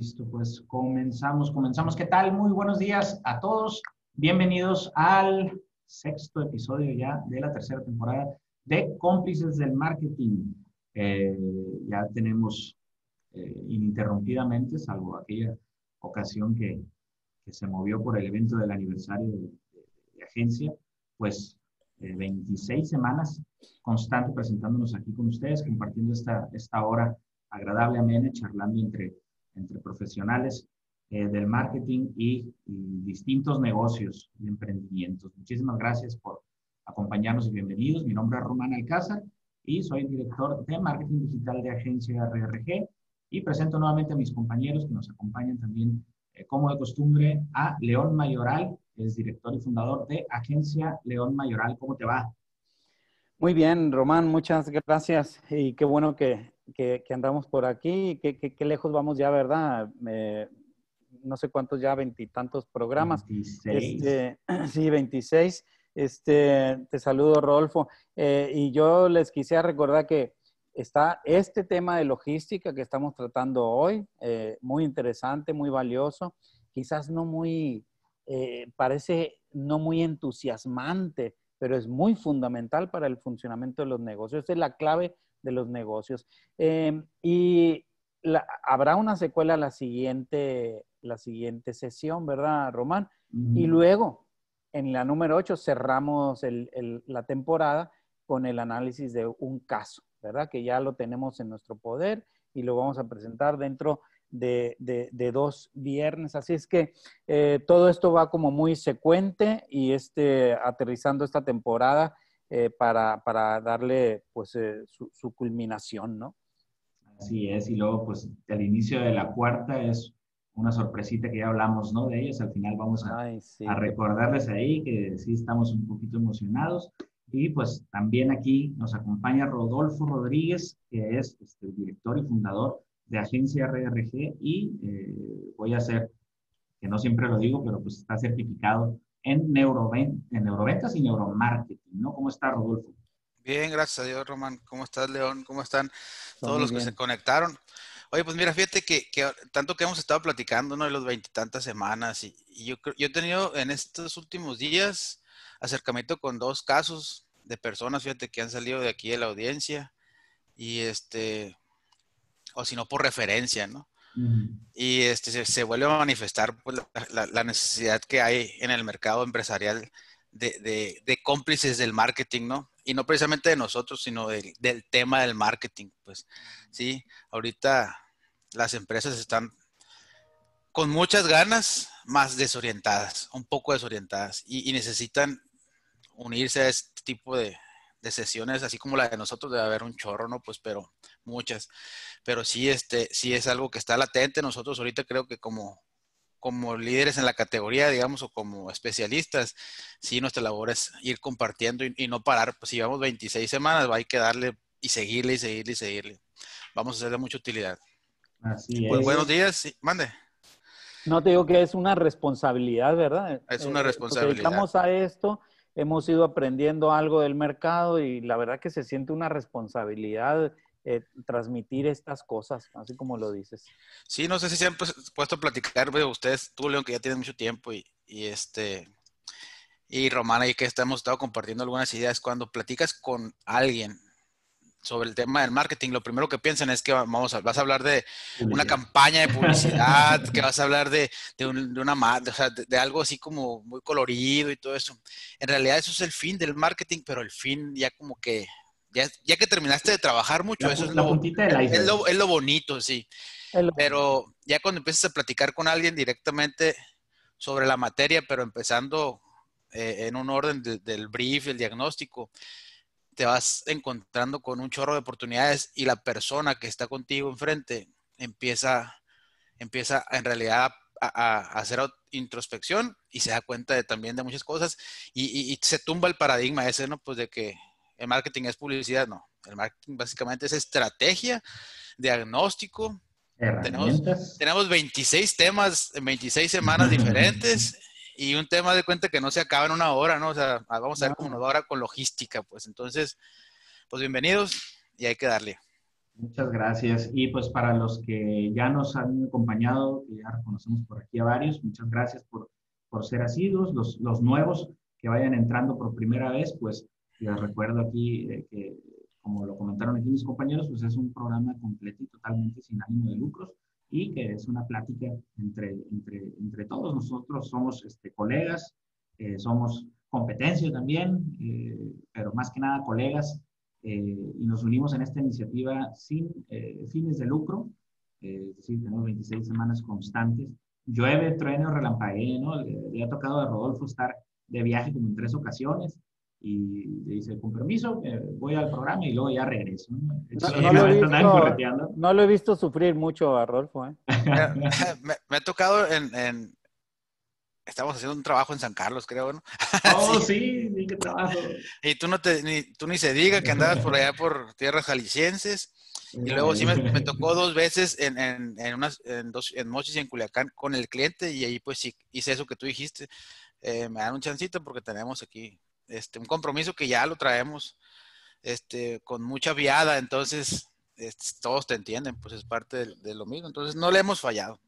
Listo, pues comenzamos, comenzamos. ¿Qué tal? Muy buenos días a todos. Bienvenidos al sexto episodio ya de la tercera temporada de Cómplices del Marketing. Eh, ya tenemos eh, ininterrumpidamente, salvo aquella ocasión que, que, se movió por el evento del aniversario de, de, agencia, pues 26 eh, semanas constante presentándonos aquí con ustedes, compartiendo esta, esta hora agradable, amena, charlando entre, entre profesionales eh, del marketing y, y, distintos negocios y emprendimientos. Muchísimas gracias por acompañarnos y bienvenidos. Mi nombre es Román Alcázar y soy director de marketing digital de agencia RRG y presento nuevamente a mis compañeros que nos acompañan también, eh, como de costumbre, a León Mayoral, que es director y fundador de Agencia León Mayoral. ¿Cómo te va? Muy bien, Román, muchas gracias y qué bueno que, que, que andamos por aquí, qué, qué, lejos vamos ya, ¿verdad? Eh, no sé cuántos ya, veintitantos programas. 26. Este, sí, 26. Este, te saludo, Rodolfo. Eh, y yo les quisiera recordar que está este tema de logística que estamos tratando hoy, eh, muy interesante, muy valioso, quizás no muy, eh, parece no muy entusiasmante, pero es muy fundamental para el funcionamiento de los negocios. Esa es la clave de los negocios. Eh, y la, habrá una secuela la siguiente, la siguiente sesión, ¿verdad, Román? Y luego, en la número 8, cerramos el, el, la temporada con el análisis de un caso, ¿verdad? Que ya lo tenemos en nuestro poder y lo vamos a presentar dentro de, de, de dos viernes. Así es que eh, todo esto va como muy secuente y este, aterrizando esta temporada eh, para, para, darle pues eh, su, su, culminación, ¿no? Así es, y luego pues al inicio de la cuarta es una sorpresita que ya hablamos, ¿no? De ellos, al final vamos a, Ay, sí. a recordarles ahí que sí estamos un poquito emocionados. Y pues también aquí nos acompaña Rodolfo Rodríguez, que es este, el director y fundador de Agencia RRG y eh, voy a hacer, que no siempre lo digo, pero pues está certificado en, neuroven en neuroventas y neuromarketing, ¿no? ¿Cómo está Rodolfo? Bien, gracias a Dios, Román. ¿Cómo estás, León? ¿Cómo están todos los bien. que se conectaron? Oye, pues mira, fíjate que, que, tanto que hemos estado platicando, ¿no? De los veintitantas semanas y, y yo, yo he tenido en estos últimos días acercamiento con dos casos de personas, fíjate, que han salido de aquí de la audiencia y este, o si no por referencia, ¿no? Uh -huh. Y este, se, se, vuelve a manifestar pues, la, la, la, necesidad que hay en el mercado empresarial de, de, de, cómplices del marketing, ¿no? Y no precisamente de nosotros, sino del, del tema del marketing, pues, sí, ahorita las empresas están con muchas ganas, más desorientadas, un poco desorientadas, y, necesitan unirse a este tipo de, de, sesiones, así como la de nosotros, debe haber un chorro, ¿no? Pues, pero muchas. Pero sí, este, sí es algo que está latente. Nosotros ahorita creo que como, como líderes en la categoría, digamos, o como especialistas, sí, nuestra labor es ir compartiendo y, y no parar. Pues si llevamos 26 semanas, va, hay que darle y seguirle y seguirle y seguirle. Vamos a hacer de mucha utilidad. Así pues es. buenos días, sí, mande. No te digo que es una responsabilidad, ¿verdad? Es una responsabilidad. Eh, dedicamos a esto hemos ido aprendiendo algo del mercado y la verdad que se siente una responsabilidad eh, transmitir estas cosas, así como lo dices. Sí, no sé si se han puesto a platicar, veo ustedes, tú, León, que ya tienes mucho tiempo y, y este, y Romana, y que hemos estado compartiendo algunas ideas, cuando platicas con alguien sobre el tema del marketing, lo primero que piensan es que vamos a, vas a hablar de una campaña de publicidad, que vas a hablar de, de, un, de una o sea, de, de, algo así como muy colorido y todo eso. En realidad eso es el fin del marketing, pero el fin ya como que, ya, ya que terminaste de trabajar mucho, la, eso es lo, es lo, es lo bonito, sí. El... Pero ya cuando empiezas a platicar con alguien directamente sobre la materia, pero empezando eh, en un orden de, del brief, el diagnóstico, te vas encontrando con un chorro de oportunidades y la persona que está contigo enfrente empieza, empieza en realidad a, a, a hacer introspección y se da cuenta de, también de muchas cosas y, y, y, se tumba el paradigma ese, ¿no? Pues de que el marketing es publicidad, no. El marketing básicamente es estrategia, diagnóstico. Tenemos, tenemos 26 temas en 26 semanas diferentes y un tema de cuenta que no se acaba en una hora, ¿no? O sea, vamos a ver cómo nos va ahora con logística, pues entonces, pues bienvenidos y hay que darle. Muchas gracias. Y pues para los que ya nos han acompañado, que ya reconocemos por aquí a varios, muchas gracias por, por ser asiduos. Los, los nuevos que vayan entrando por primera vez, pues les recuerdo aquí eh, que, como lo comentaron aquí mis compañeros, pues es un programa completo y totalmente sin ánimo de lucros y que es una plática entre, entre, entre todos. Nosotros somos este, colegas, eh, somos competencia también, eh, pero más que nada colegas eh, y nos unimos en esta iniciativa sin eh, fines de lucro, eh, es decir, tenemos 26 semanas constantes. Llueve, trueno, relampaguee, ¿no? Le, ha tocado a Rodolfo estar de viaje como en tres ocasiones y le dice, con permiso, voy al programa y luego ya regreso. No, no, lo, he visto, no lo, he visto, sufrir mucho a Rodolfo. ¿eh? me, me, ha tocado en, en, Estamos haciendo un trabajo en San Carlos, creo, ¿no? Oh, sí, sí, qué trabajo. Y tú, no te, ni, tú ni se diga que andabas por allá por tierras jaliscienses. Y luego sí me, me tocó dos veces en, en, en, unas, en, dos, en Mochis y en Culiacán con el cliente y ahí pues sí hice eso que tú dijiste. Eh, me dan un chancito porque tenemos aquí este, un compromiso que ya lo traemos este, con mucha viada, entonces este, todos te entienden, pues es parte de, de, lo mismo. Entonces no le hemos fallado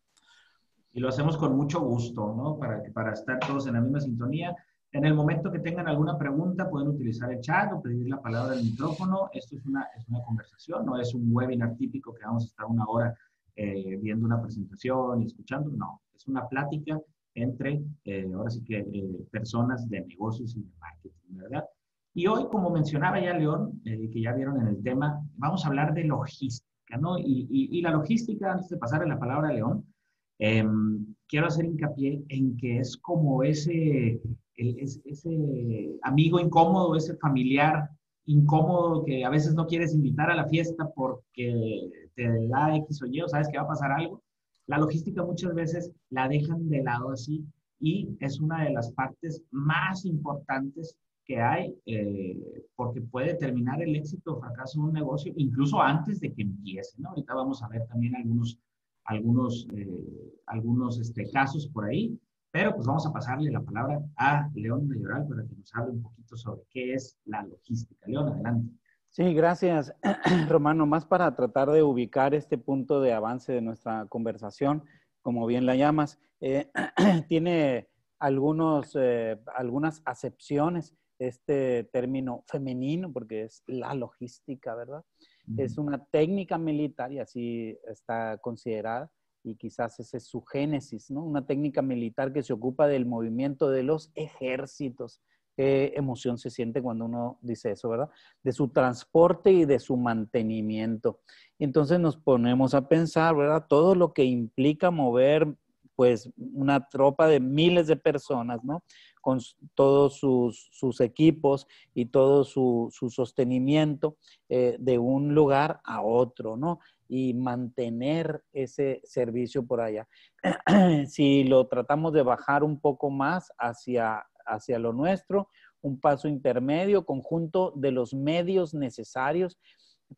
y lo hacemos con mucho gusto, ¿no? Para, para estar todos en la misma sintonía. En el momento que tengan alguna pregunta, pueden utilizar el chat o pedir la palabra del micrófono. Esto es una, es una conversación, no es un webinar típico que vamos a estar una hora eh, viendo una presentación y escuchando. No, es una plática entre, eh, ahora sí que, eh, personas de negocios y de marketing, ¿verdad? Y hoy, como mencionaba ya León, que ya vieron en el tema, vamos a hablar de logística, ¿no? Y, la logística, antes de pasar a la palabra a León, Em, quiero hacer hincapié en que es como ese, ese amigo incómodo, ese familiar incómodo que a veces no quieres invitar a la fiesta porque te da X o Y sabes que va a pasar algo. La logística muchas veces la dejan de lado así y es una de las partes más importantes que hay eh, porque puede determinar el éxito o fracaso de un negocio incluso antes de que empiece. ¿no? Ahorita vamos a ver también algunos algunos, eh, algunos este, casos por ahí, pero pues vamos a pasarle la palabra a León Mayoral para que nos hable un poquito sobre qué es la logística. León, adelante. Sí, gracias, Romano. Más para tratar de ubicar este punto de avance de nuestra conversación, como bien la llamas, eh, tiene algunos, eh, algunas acepciones este término femenino, porque es la logística, ¿verdad? Es una técnica militar y así está considerada y quizás ese es su génesis, ¿no? Una técnica militar que se ocupa del movimiento de los ejércitos. Emoción se siente cuando uno dice eso, ¿verdad? De su transporte y de su mantenimiento. Entonces nos ponemos a pensar, ¿verdad? Todo lo que implica mover, pues, una tropa de miles de personas, ¿no? con todos sus, equipos y todo su, sostenimiento eh, de un lugar a otro, ¿no? Y mantener ese servicio por allá. si lo tratamos de bajar un poco más hacia, hacia lo nuestro, un paso intermedio, conjunto de los medios necesarios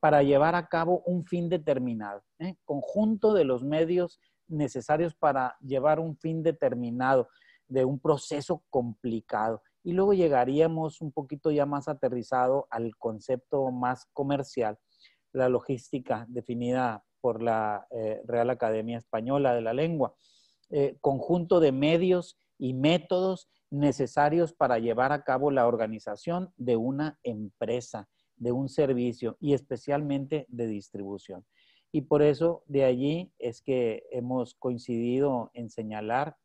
para llevar a cabo un fin determinado, ¿eh? conjunto de los medios necesarios para llevar un fin determinado de un proceso complicado. Y luego llegaríamos un poquito ya más aterrizado al concepto más comercial, la logística definida por la eh, Real Academia Española de la Lengua, eh, conjunto de medios y métodos necesarios para llevar a cabo la organización de una empresa, de un servicio y especialmente de distribución. Y por eso de allí es que hemos coincidido en señalar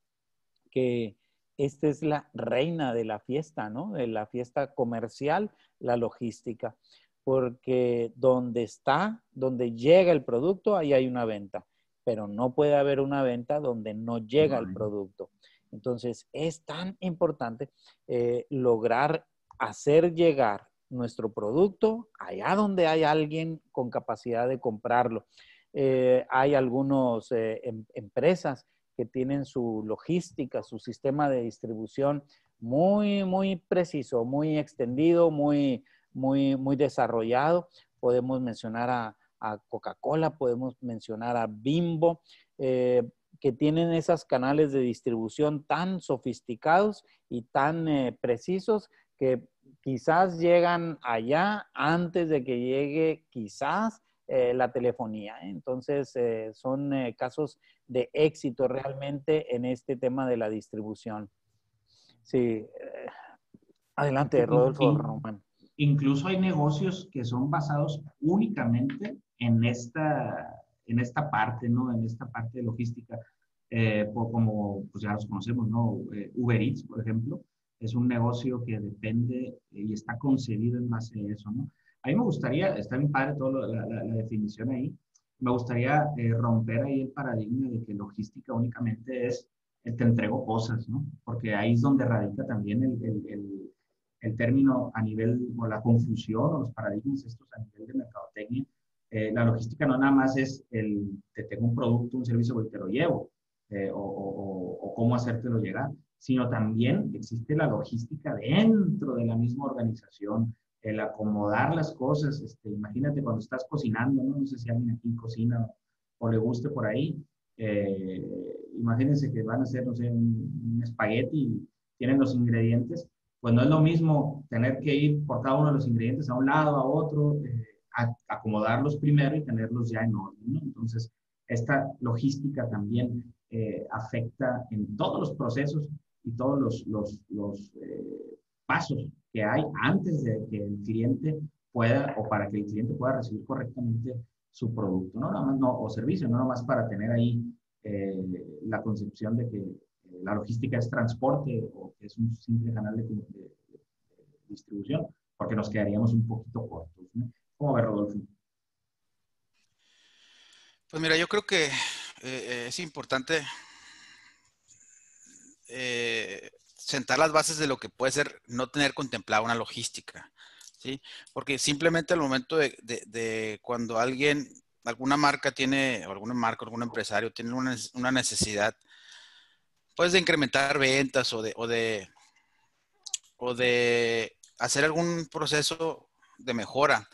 que esta es la reina de la fiesta, ¿no? De la fiesta comercial, la logística, porque donde está, donde llega el producto, ahí hay una venta, pero no puede haber una venta donde no llega el producto. Entonces, es tan importante eh, lograr hacer llegar nuestro producto allá donde hay alguien con capacidad de comprarlo. Eh, hay algunas eh, em, empresas que tienen su logística, su sistema de distribución muy, muy preciso, muy extendido, muy, muy, muy desarrollado. Podemos mencionar a, Coca-Cola, podemos mencionar a Bimbo, que tienen esos canales de distribución tan sofisticados y tan eh, precisos que quizás llegan allá antes de que llegue quizás eh, la telefonía. Entonces, son casos de éxito realmente en este tema de la distribución. Sí. Adelante, Rodolfo Román. Incluso hay negocios que son basados únicamente en esta, en esta parte, ¿no? En esta parte de logística, eh, como pues ya los conocemos, ¿no? Eh, Uber Eats, por ejemplo, es un negocio que depende y está concebido en base a eso, ¿no? A mí me gustaría, está bien padre toda la, la, definición ahí, me gustaría eh, romper ahí el paradigma de que logística únicamente es te entrego cosas, ¿no? Porque ahí es donde radica también el, el el término a nivel, o la confusión, o los paradigmas estos a nivel de mercadotecnia. Eh, la logística no nada más es el, te tengo un producto, un servicio y te lo llevo, eh, o, o, cómo hacértelo llegar, sino también existe la logística dentro de la misma organización, el acomodar las cosas. Este, imagínate cuando estás cocinando, ¿no? no sé si alguien aquí cocina o, le guste por ahí. Eh, imagínense que van a hacer, no sé, un, un espagueti y tienen los ingredientes pues no es lo mismo tener que ir por cada uno de los ingredientes a un lado, a otro, acomodarlos primero y tenerlos ya en orden. ¿no? Entonces, esta logística también eh, afecta en todos los procesos y todos los, los, los eh, pasos que hay antes de que el cliente pueda o para que el cliente pueda recibir correctamente su producto, no nada más, no, o servicio, no nada más para tener ahí la concepción de que la logística es transporte o es un simple canal de, distribución, porque nos quedaríamos un poquito cortos. ¿no? ¿Cómo ve, Rodolfo? Pues mira, yo creo que eh, eh, es importante eh, sentar las bases de lo que puede ser no tener contemplada una logística, ¿sí? Porque simplemente al momento de, de, cuando alguien, alguna marca tiene, o alguna marca, algún empresario tiene una, una necesidad pues de incrementar ventas o de, o de, o de hacer algún proceso de mejora.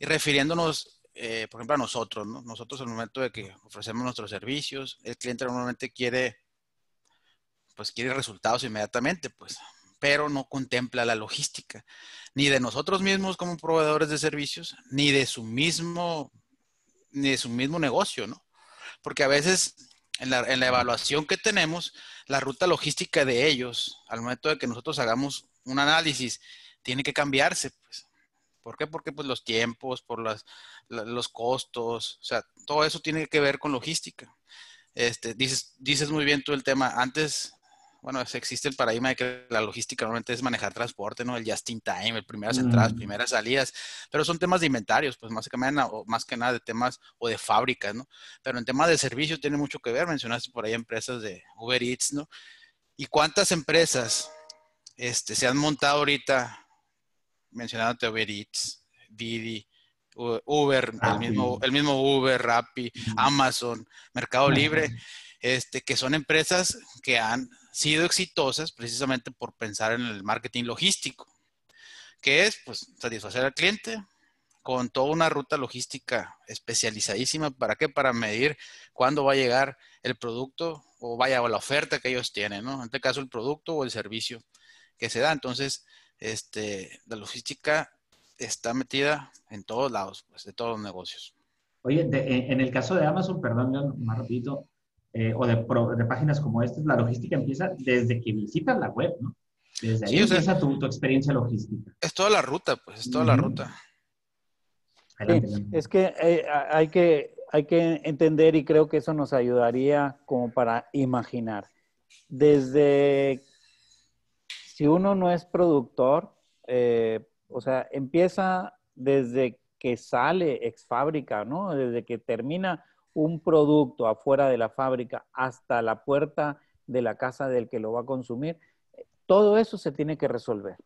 Y refiriéndonos, eh, por ejemplo, a nosotros, ¿no? Nosotros al momento de que ofrecemos nuestros servicios, el cliente normalmente quiere, pues quiere resultados inmediatamente, pues, pero no contempla la logística, ni de nosotros mismos como proveedores de servicios, ni de su mismo, ni de su mismo negocio, ¿no? Porque a veces en la, en la evaluación que tenemos, la ruta logística de ellos, al momento de que nosotros hagamos un análisis, tiene que cambiarse. Pues. ¿Por qué? Porque pues, los tiempos, por las, los costos, o sea, todo eso tiene que ver con logística. Este, dices, dices muy bien tú el tema. Antes bueno, existe el paradigma de que la logística normalmente es manejar transporte, ¿no? El just in time, el primeras entradas, mm. primeras salidas, pero son temas de inventarios, pues más que, nada, más que nada de temas o de fábricas, ¿no? Pero en temas de servicios tiene mucho que ver, mencionaste por ahí empresas de Uber Eats, ¿no? ¿Y cuántas empresas este, se han montado ahorita, mencionándote Uber Eats, Didi, Uber, el mismo, el mismo Uber, Rappi, Amazon, Mercado Libre, este, que son empresas que han sido exitosas precisamente por pensar en el marketing logístico, que es pues satisfacer al cliente con toda una ruta logística especializadísima. ¿Para qué? Para medir cuándo va a llegar el producto o vaya o la oferta que ellos tienen, ¿no? En este caso el producto o el servicio que se da. Entonces, este, la logística está metida en todos lados, pues, de todos los negocios. Oye, en el caso de Amazon, perdón, más rapidito, eh, o de, páginas como estas, la logística empieza desde que visitas la web, ¿no? Desde ahí empieza tu, experiencia logística. Es toda la ruta, pues, es toda la ruta. es que, eh, hay que hay que entender y creo que eso nos ayudaría como para imaginar. Desde, si uno no es productor, eh, o sea, empieza desde que sale ex fábrica, ¿no? Desde que termina un producto afuera de la fábrica hasta la puerta de la casa del que lo va a consumir, todo eso se tiene que resolver.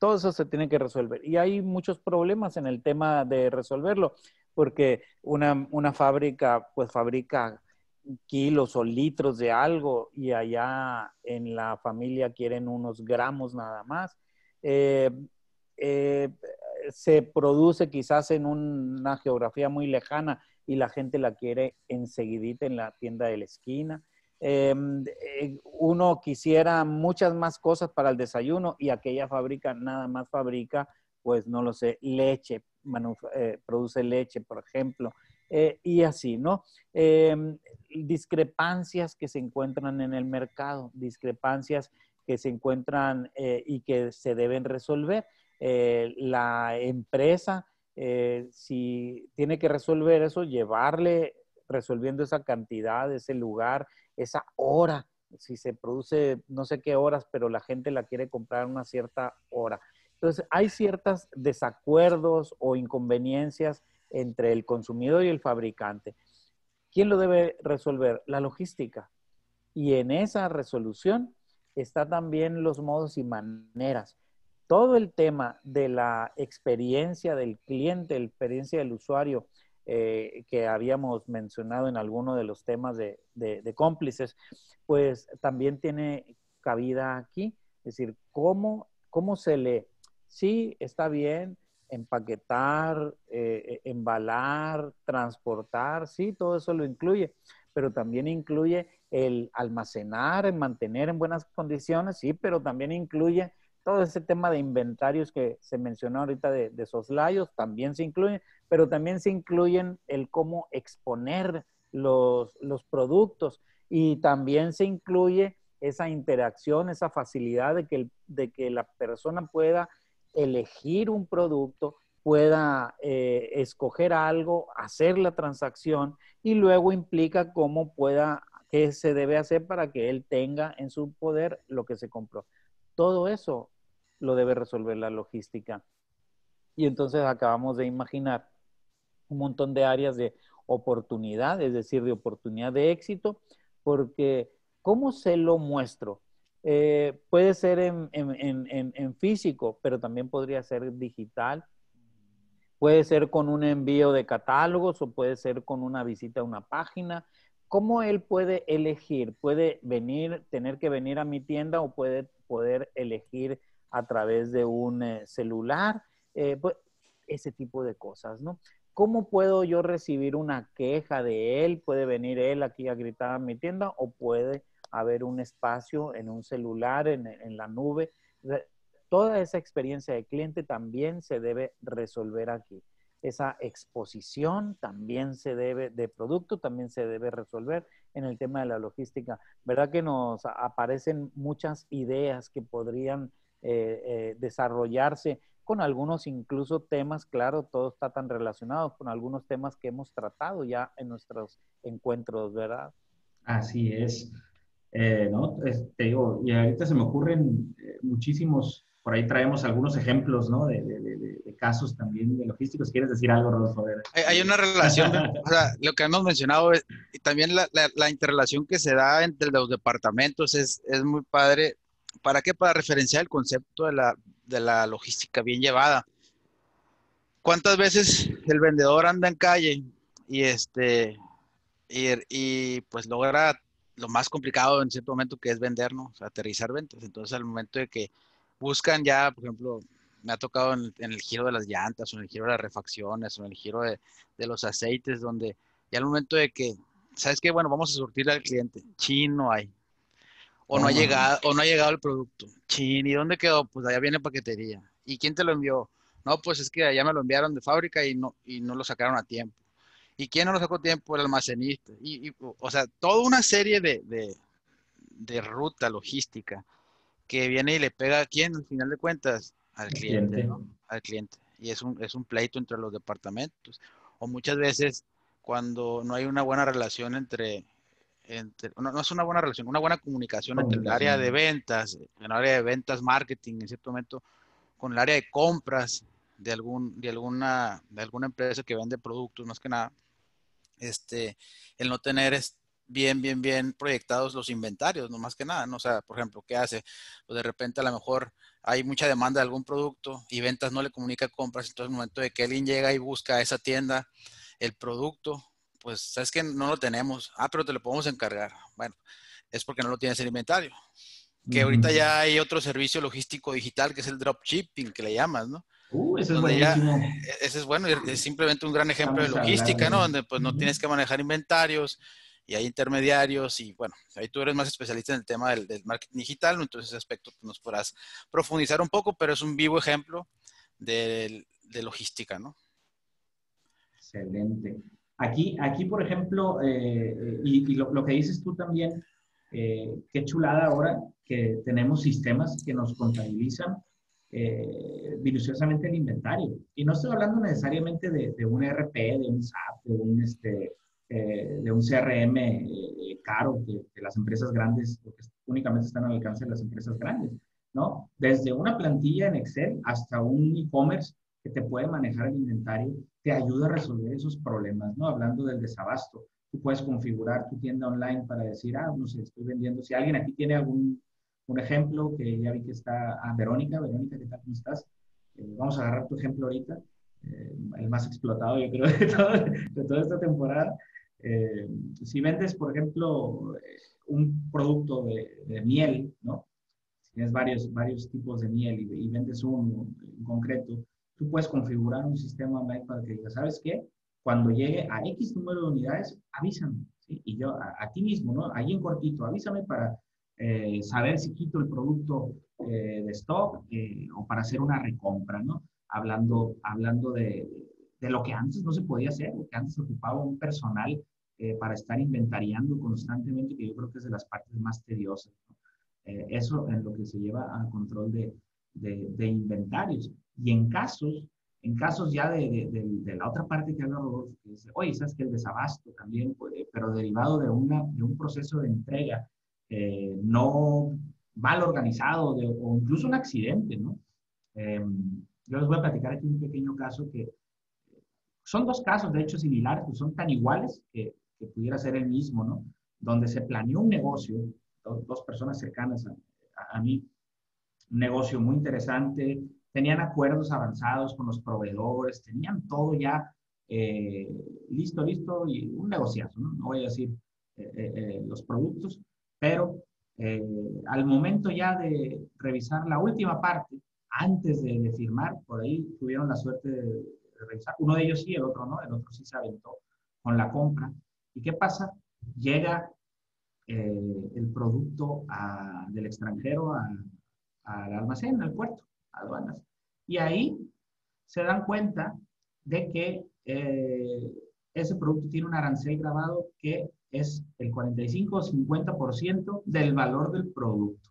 Todo eso se tiene que resolver. Y hay muchos problemas en el tema de resolverlo, porque una, fábrica pues fabrica kilos o litros de algo y allá en la familia quieren unos gramos nada más. Eh, eh, se produce quizás en una geografía muy lejana y la gente la quiere enseguidita en la tienda de la esquina. Eh, uno quisiera muchas más cosas para el desayuno y aquella fábrica nada más fabrica, pues no lo sé, leche produce leche, por ejemplo, y así, ¿no? Em, discrepancias que se encuentran en el mercado, discrepancias que se encuentran y que se deben resolver. la empresa, si tiene que resolver eso, llevarle resolviendo esa cantidad, ese lugar, esa hora si se produce no sé qué horas, pero la gente la quiere comprar a una cierta hora. Entonces, hay ciertos desacuerdos o inconveniencias entre el consumidor y el fabricante. ¿Quién lo debe resolver? La logística. Y en esa resolución está también los modos y maneras. Todo el tema de la experiencia del cliente, la experiencia del usuario, eh, que habíamos mencionado en alguno de los temas de, cómplices, pues también tiene cabida aquí. Es decir, ¿cómo, cómo se le... Sí, está bien empaquetar, eh, embalar, transportar, sí, todo eso lo incluye, pero también incluye el almacenar, mantener en buenas condiciones, sí, pero también incluye todo ese tema de inventarios que se mencionó ahorita de, de soslayos, también se incluye, pero también se incluyen el cómo exponer los, productos y también se incluye esa interacción, esa facilidad de que, de que la persona pueda elegir un producto, pueda eh, escoger algo, hacer la transacción y luego implica cómo pueda, qué se debe hacer para que él tenga en su poder lo que se compró. Todo eso lo debe resolver la logística. Y entonces acabamos de imaginar un montón de áreas de oportunidad, es decir, de oportunidad de éxito, porque ¿cómo se lo muestro? Eh, puede ser en, físico, pero también podría ser digital. Puede ser con un envío de catálogos o puede ser con una visita a una página. ¿Cómo él puede elegir? Puede venir, tener que venir a mi tienda o puede poder elegir a través de un eh, celular, eh, pues, ese tipo de cosas, ¿no? ¿Cómo puedo yo recibir una queja de él? ¿Puede venir él aquí a gritar a mi tienda o puede haber un espacio en un celular, en, en la nube? Toda esa experiencia de cliente también se debe resolver aquí. Esa exposición también se debe, de producto también se debe resolver en el tema de la logística. ¿Verdad que nos aparecen muchas ideas que podrían eh, eh, desarrollarse con algunos incluso temas, claro, todo está tan relacionado con algunos temas que hemos tratado ya en nuestros encuentros, ¿verdad? Así es. Eh, ¿no? Digo, y ahorita se me ocurren muchísimos, por ahí traemos algunos ejemplos, ¿no? De, casos también de logísticos. ¿Quieres decir algo, Rodolfo? Hay una relación, o sea, lo que hemos mencionado, y también la, la, interrelación que se da entre los departamentos es, es muy padre ¿Para qué? Para referenciar el concepto de la, de la logística bien llevada. ¿Cuántas veces el vendedor anda en calle y este y, pues logra lo más complicado en cierto momento que es vender, ¿no? aterrizar ventas. Entonces, al momento de que buscan ya, por ejemplo, me ha tocado en, el giro de las llantas o en el giro de las refacciones o en el giro de, de los aceites, donde ya al momento de que, ¿sabes qué? Bueno, vamos a surtir al cliente. Chino hay, o no, ha llegado, o no ha llegado el producto. Chin, ¿y dónde quedó? Pues allá viene paquetería. ¿Y quién te lo envió? No, pues es que allá me lo enviaron de fábrica y no, y no lo sacaron a tiempo. ¿Y quién no lo sacó tiempo? El almacenista. Y, o sea, toda una serie de, de, ruta logística que viene y le pega a quién, al final de cuentas, al cliente, Al cliente. Y es un, es un pleito entre los departamentos. O muchas veces cuando no hay una buena relación entre, no, es una buena relación, una buena comunicación, entre el área de ventas, el área de ventas, marketing, en cierto momento, con el área de compras de, algún, de, alguna, de alguna empresa que vende productos, más que nada, este, el no tener bien, bien, bien proyectados los inventarios, no más que nada, ¿no? O sea, por ejemplo, ¿qué hace? Pues de repente a lo mejor hay mucha demanda de algún producto y ventas no le comunica compras, entonces en el momento de que alguien llega y busca a esa tienda el producto, pues sabes que no lo tenemos. Ah, pero te lo podemos encargar. Bueno, es porque no lo tienes en inventario. Que ahorita ya hay otro servicio logístico digital que es el dropshipping, que le llamas, ¿no? Uh, ese es buenísimo. E, ese es bueno, es simplemente un gran ejemplo de logística, ¿no? Donde pues no tienes que manejar inventarios y hay intermediarios y bueno, ahí tú eres más especialista en el tema del, marketing digital, ¿no? entonces ese aspecto pues, nos podrás profundizar un poco, pero es un vivo ejemplo de, de logística, ¿no? Excelente. Aquí, aquí por ejemplo, eh, y, lo, que dices tú también, eh, qué chulada ahora que tenemos sistemas que nos contabilizan eh, minuciosamente el inventario. Y no estoy hablando necesariamente de, de un RP, de un SAP, de un, este, eh, de un CRM eh, caro que, las empresas grandes, únicamente están al alcance de las empresas grandes, ¿no? Desde una plantilla en Excel hasta un e-commerce que te puede manejar el inventario, te ayuda a resolver esos problemas, ¿no? Hablando del desabasto, tú puedes configurar tu tienda online para decir, ah, no sé, estoy vendiendo. Si alguien aquí tiene algún un ejemplo, que ya vi que está, ah, Verónica, Verónica, ¿qué tal? ¿Cómo estás? Eh, vamos a agarrar tu ejemplo ahorita, el más explotado, yo creo, de, de toda esta temporada. Eh, si vendes, por ejemplo, eh, un producto de, miel, ¿no? Si tienes varios, varios tipos de miel y, vendes uno en concreto, tú puedes configurar un sistema online para que diga, ¿sabes qué? Cuando llegue a X número de unidades, avísame. Y yo, a, ti mismo, ¿no? Ahí en cortito, avísame para eh, saber si quito el producto de stock o para hacer una recompra, ¿no? Hablando, hablando de, de lo que antes no se podía hacer, que antes ocupaba un personal eh, para estar inventariando constantemente, que yo creo que es de las partes más tediosas. Eh, eso en lo que se lleva al control de, de, inventarios. Y en casos, en casos ya de, de, la otra parte que habla Rodolfo, que dice, oye, sabes que el desabasto también puede, pero derivado de, una, de un proceso de entrega eh, no mal organizado o incluso un accidente, ¿no? Em, yo les voy a platicar aquí un pequeño caso que son dos casos, de hecho, similares, que son tan iguales que que pudiera ser el mismo, ¿no? Donde se planeó un negocio, dos, personas cercanas a, mí, un negocio muy interesante, tenían acuerdos avanzados con los proveedores, tenían todo ya eh, listo, listo, y un negociazo, ¿no? No voy a decir eh, eh, los productos, pero al momento ya de revisar la última parte, antes de, firmar, por ahí tuvieron la suerte de, de, revisar, uno de ellos sí, el otro no, el otro sí se aventó con la compra, ¿Y qué pasa? Llega eh, el producto del extranjero al almacén, al puerto, a aduanas. Y ahí se dan cuenta de que eh, ese producto tiene un arancel grabado que es el 45 o 50% del valor del producto.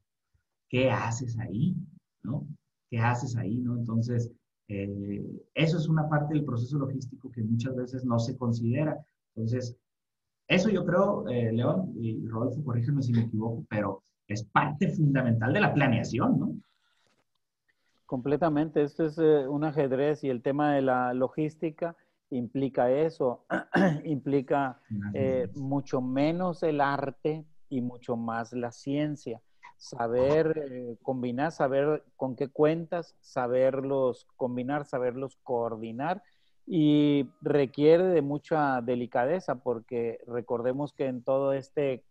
¿Qué haces ahí? ¿No? ¿Qué haces ahí? ¿No? Entonces, eh, eso es una parte del proceso logístico que muchas veces no se considera. Entonces, eso yo creo, eh, León y Rodolfo, corrígeme si me equivoco, pero es parte fundamental de la planeación, ¿no? Completamente, esto es eh, un ajedrez y el tema de la logística implica eso, implica eh, mucho menos el arte y mucho más la ciencia. Saber combinar, saber con qué cuentas, saberlos combinar, saberlos coordinar y requiere de mucha delicadeza porque recordemos que en todo este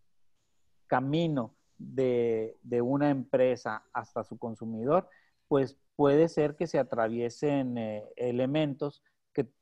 camino de, una empresa hasta su consumidor, pues puede ser que se atraviesen eh, elementos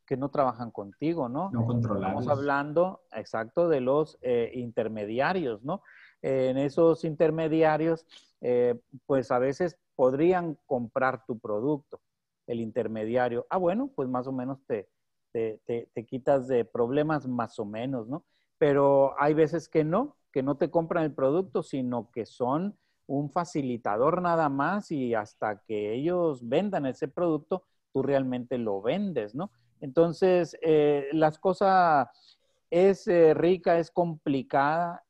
que, no trabajan contigo, ¿no? No controlables. Estamos hablando, exacto, de los eh, intermediarios, ¿no? en esos intermediarios, eh, pues a veces podrían comprar tu producto, el intermediario, ah, bueno, pues más o menos te, te, te, quitas de problemas más o menos, ¿no? Pero hay veces que no, que no te compran el producto, sino que son un facilitador nada más y hasta que ellos vendan ese producto, tú realmente lo vendes, ¿no? Entonces, eh, las cosas es eh, rica, es complicada,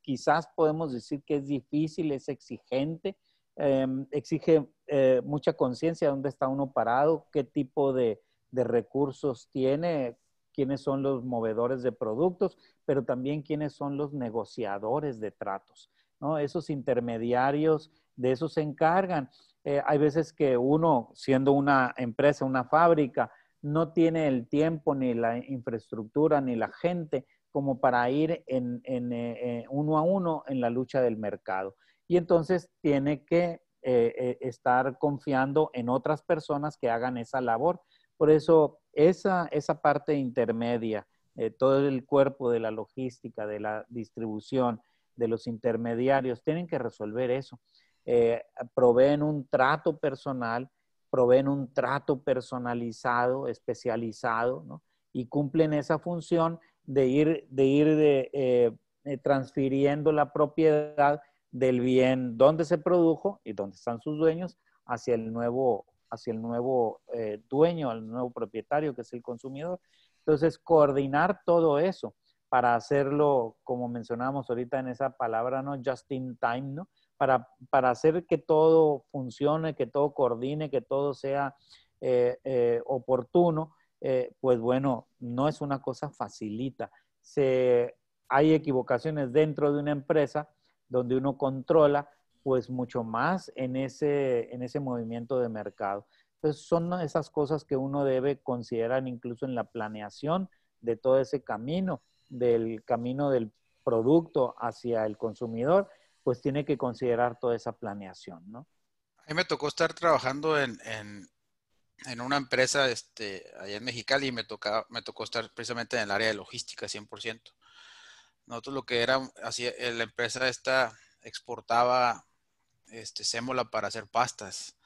quizás podemos decir que es difícil, es exigente, em, exige eh, mucha conciencia dónde está uno parado, qué tipo de, recursos tiene, quiénes son los movedores de productos, pero también quiénes son los negociadores de tratos. ¿no? Esos intermediarios, de eso se encargan. Eh, hay veces que uno, siendo una empresa, una fábrica, no tiene el tiempo, ni la infraestructura, ni la gente como para ir en, eh, uno a uno en la lucha del mercado. Y entonces tiene que eh, eh, estar confiando en otras personas que hagan esa labor. Por eso, esa, esa parte intermedia, eh, todo el cuerpo de la logística, de la distribución, de los intermediarios, tienen que resolver eso. proveen un trato personal, proveen un trato personalizado, especializado, ¿no? y cumplen esa función de ir, de ir de, eh, eh, transfiriendo la propiedad del bien donde se produjo y donde están sus dueños hacia el nuevo, hacia el nuevo eh, dueño, al nuevo propietario que es el consumidor. Entonces, coordinar todo eso para hacerlo, como mencionábamos ahorita en esa palabra, ¿no? Just in time, ¿no? Para, para hacer que todo funcione, que todo coordine, que todo sea oportuno, pues bueno, no es una cosa facilita. Se, hay equivocaciones dentro de una empresa donde uno controla pues mucho más en ese, en ese movimiento de mercado. Entonces son esas cosas que uno debe considerar incluso en la planeación de todo ese camino, del camino del producto hacia el consumidor, pues tiene que considerar toda esa planeación, ¿no? A mí me tocó estar trabajando en, en una empresa este, allá en Mexicali y me, tocaba, me tocó estar precisamente en el área de logística 100%. Nosotros lo que era, así, eh, la empresa esta exportaba este, sémola para hacer pastas.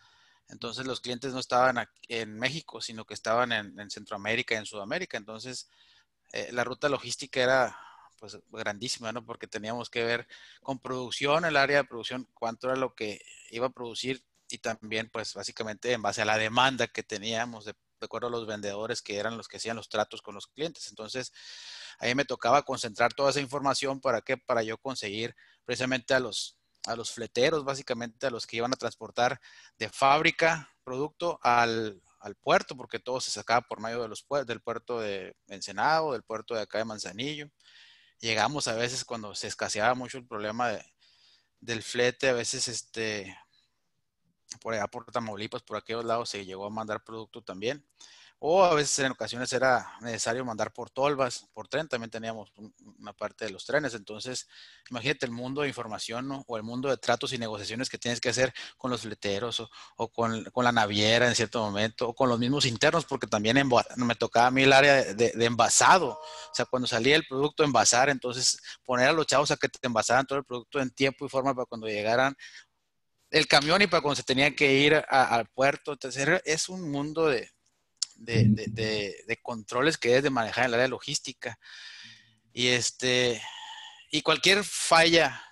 Entonces los clientes no estaban en México, sino que estaban en, Centroamérica y en Sudamérica. Entonces eh, la ruta logística era pues grandísima, ¿no? Porque teníamos que ver con producción, el área de producción, cuánto era lo que iba a producir y también pues básicamente en base a la demanda que teníamos de, acuerdo a los vendedores que eran los que hacían los tratos con los clientes. Entonces ahí me tocaba concentrar toda esa información para que para yo conseguir precisamente a los a los fleteros, básicamente a los que iban a transportar de fábrica producto al, al puerto, porque todo se sacaba por medio de los del puerto de Ensenado, del puerto de acá de Manzanillo. Llegamos a veces cuando se escaseaba mucho el problema de, del flete, a veces este, por allá por Tamaulipas, por aquellos lados se llegó a mandar producto también. O a veces en ocasiones era necesario mandar por tolvas, por tren, también teníamos una parte de los trenes. Entonces, imagínate el mundo de información o el mundo de tratos y negociaciones que tienes que hacer con los fleteros o, con, la naviera en cierto momento, o con los mismos internos, porque también me tocaba a mí el área de, envasado. O sea, cuando salía el producto envasar, entonces poner a los chavos a que te envasaran todo el producto en tiempo y forma para cuando llegaran el camión y para cuando se tenía que ir al puerto. Entonces, es un mundo de, de, controles que es de manejar en el área logística. Y este, y cualquier falla,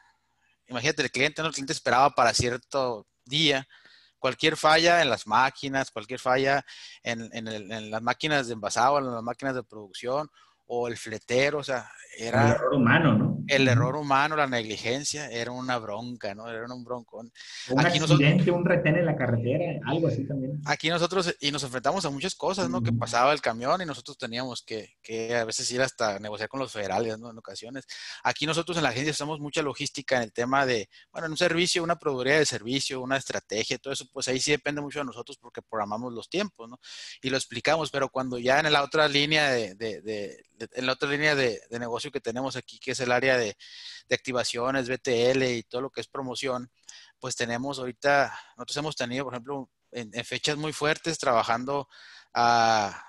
imagínate, el cliente no, el cliente esperaba para cierto día, cualquier falla en las máquinas, cualquier falla en, en las máquinas de envasado, en las máquinas de producción, o el fletero, o sea, era... El error humano, ¿no? El error humano, la negligencia, era una bronca, ¿no? Era un broncón. Un aquí accidente, un retén en la carretera, algo así también. Aquí nosotros, y nos enfrentamos a muchas cosas, ¿no? Que pasaba el camión y nosotros teníamos que, que, a veces ir hasta negociar con los federales, ¿no? En ocasiones. Aquí nosotros en la agencia usamos mucha logística en el tema de, bueno, en un servicio, una proveeduría de servicio, una estrategia, todo eso, pues ahí sí depende mucho de nosotros porque programamos los tiempos, ¿no? Y lo explicamos, pero cuando ya en la otra línea de, de, de en la otra línea de, negocio que tenemos aquí, que es el área de, activaciones, BTL y todo lo que es promoción, pues tenemos ahorita, nosotros hemos tenido, por ejemplo, en, fechas muy fuertes trabajando a,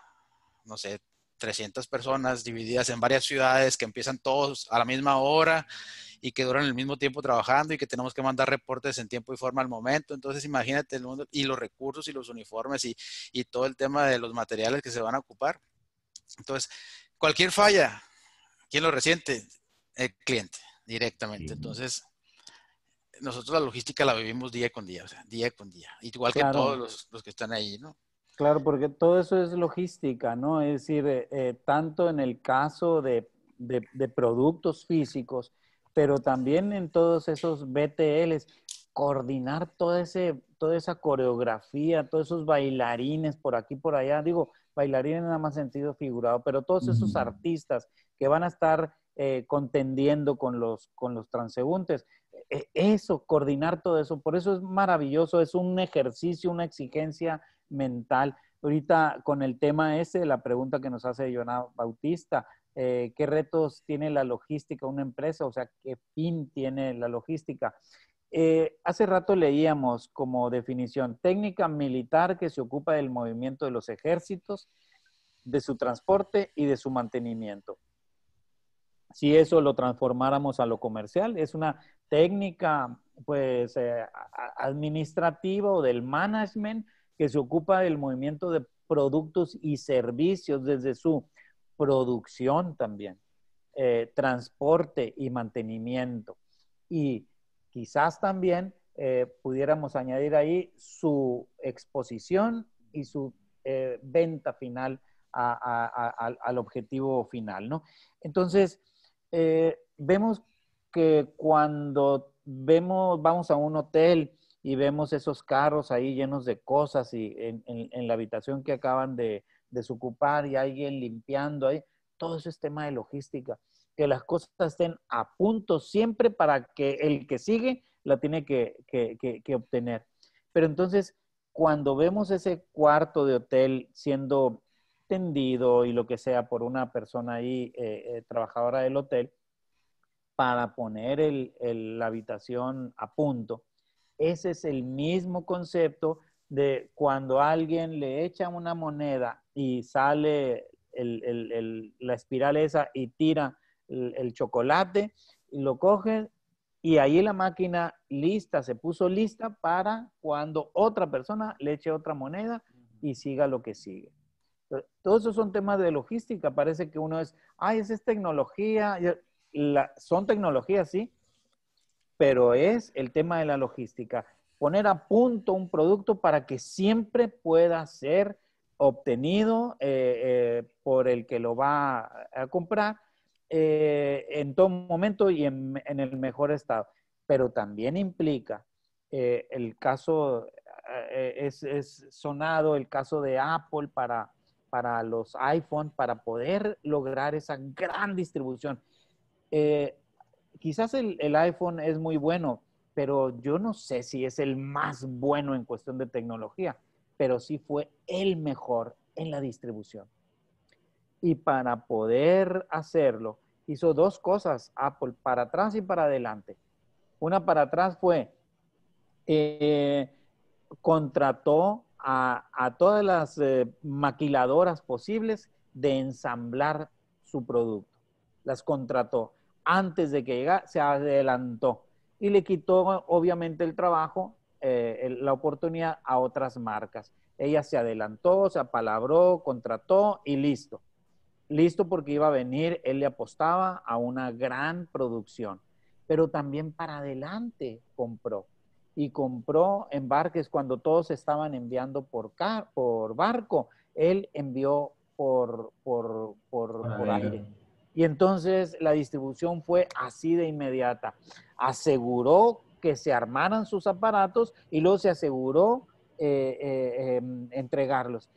no sé, 300 personas divididas en varias ciudades que empiezan todos a la misma hora y que duran el mismo tiempo trabajando y que tenemos que mandar reportes en tiempo y forma al momento. Entonces, imagínate el mundo y los recursos y los uniformes y, y todo el tema de los materiales que se van a ocupar. Entonces, cualquier falla, ¿quién lo resiente? El cliente, directamente. Entonces, nosotros la logística la vivimos día con día, o sea, día con día, igual que todos los, que están ahí, ¿no? Claro, porque todo eso es logística, ¿no? Es decir, eh, eh, tanto en el caso de, de, productos físicos, pero también en todos esos BTLs, coordinar toda, ese, toda esa coreografía, todos esos bailarines por aquí, por allá. Digo, bailarines nada más sentido figurado, pero todos esos artistas que van a estar eh, contendiendo con los, con los transeúntes, e, eso, coordinar todo eso, por eso es maravilloso, es un ejercicio, una exigencia mental. Ahorita con el tema ese, la pregunta que nos hace Joana Bautista, eh, ¿qué retos tiene la logística una empresa? O sea, ¿qué fin tiene la logística? Eh, hace rato leíamos como definición técnica militar que se ocupa del movimiento de los ejércitos, de su transporte y de su mantenimiento. Si eso lo transformáramos a lo comercial, es una técnica pues eh, administrativa o del management que se ocupa del movimiento de productos y servicios desde su producción también, eh, transporte y mantenimiento. Y quizás también eh, pudiéramos añadir ahí su exposición y su eh, venta final al objetivo final, ¿no? Entonces, vemos que cuando vemos, vamos a un hotel y vemos esos carros ahí llenos de cosas y en, la habitación que acaban de desocupar y alguien limpiando ahí, todo eso es tema de logística, que las cosas estén a punto siempre para que el que sigue la tiene que, obtener. Pero entonces, cuando vemos ese cuarto de hotel siendo tendido y lo que sea por una persona ahí, eh, eh, trabajadora del hotel, para poner la habitación a punto, ese es el mismo concepto de cuando alguien le echa una moneda y sale la espiral esa y tira el, chocolate, lo coge y ahí la máquina lista, se puso lista para cuando otra persona le eche otra moneda y siga lo que sigue. Todos esos son temas de logística. Parece que uno es, ay, esa es tecnología. son tecnologías, sí, pero es el tema de la logística. Poner a punto un producto para que siempre pueda ser obtenido eh, eh, por el que lo va a comprar eh, en todo momento y en, el mejor estado. Pero también implica el caso, es, sonado el caso de Apple para, para los iPhone, para poder lograr esa gran distribución. quizás el iPhone es muy bueno, pero yo no sé si es el más bueno en cuestión de tecnología pero sí fue el mejor en la distribución. Y para poder hacerlo, hizo dos cosas Apple, para atrás y para adelante. Una para atrás fue, eh, contrató a, todas las eh, maquiladoras posibles de ensamblar su producto. Las contrató. Antes de que llegara, se adelantó y le quitó obviamente el trabajo eh, la oportunidad a otras marcas. Ella se adelantó, se apalabró, contrató y listo. Listo porque iba a venir, él le apostaba a una gran producción, pero también para adelante compró. Y compró embarques cuando todos estaban enviando por, por barco, él envió por, por, por aire. Y entonces la distribución fue así de inmediata. Aseguró que se armaran sus aparatos y luego se aseguró eh, eh, em, entregarlos.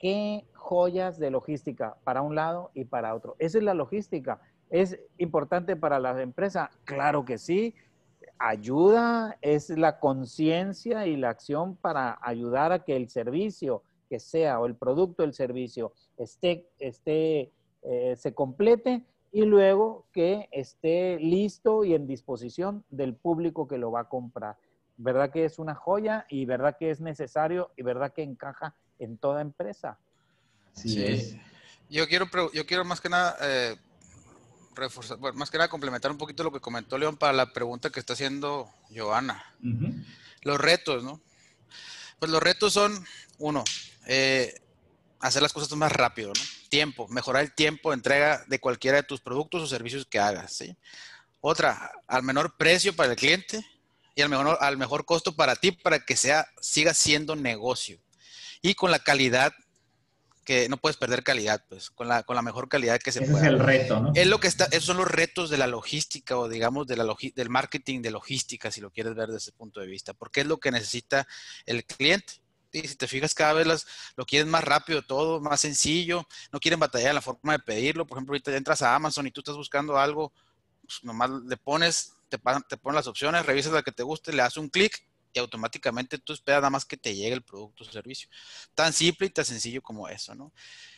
Qué joyas de logística para un lado y para otro. Esa es la logística. ¿Es importante para la empresa? Claro que sí. Ayuda, es la conciencia y la acción para ayudar a que el servicio que sea o el producto del servicio esté, esté eh, se complete y luego que esté listo y en disposición del público que lo va a comprar. ¿Verdad que es una joya y verdad que es necesario y verdad que encaja en toda empresa? Sí. Yo quiero, yo quiero más que nada eh, reforzar, bueno, más que nada complementar un poquito lo que comentó León para la pregunta que está haciendo Joana. Los retos, ¿no? Pues los retos son, uno, eh, hacer las cosas más rápido, ¿no? Tiempo, mejorar el tiempo de entrega de cualquiera de tus productos o servicios que hagas, ¿sí? Otra, al menor precio para el cliente y al mejor, al mejor costo para ti para que sea, siga siendo negocio. Y con la calidad, que no puedes perder calidad, pues, con la, con la mejor calidad que se pueda. Es el reto, ¿no? Es lo que está, esos son los retos de la logística o digamos de la del marketing de logística, si lo quieres ver desde ese punto de vista, porque es lo que necesita el cliente. Y si te fijas, cada vez las, lo quieren más rápido todo, más sencillo, no quieren batallar en la forma de pedirlo. Por ejemplo, ahorita entras a Amazon y tú estás buscando algo, pues nomás le pones, te, te ponen las opciones, revisas la que te guste, le das un clic y automáticamente tú esperas nada más que te llegue el producto o servicio. Tan simple y tan sencillo como eso, ¿no?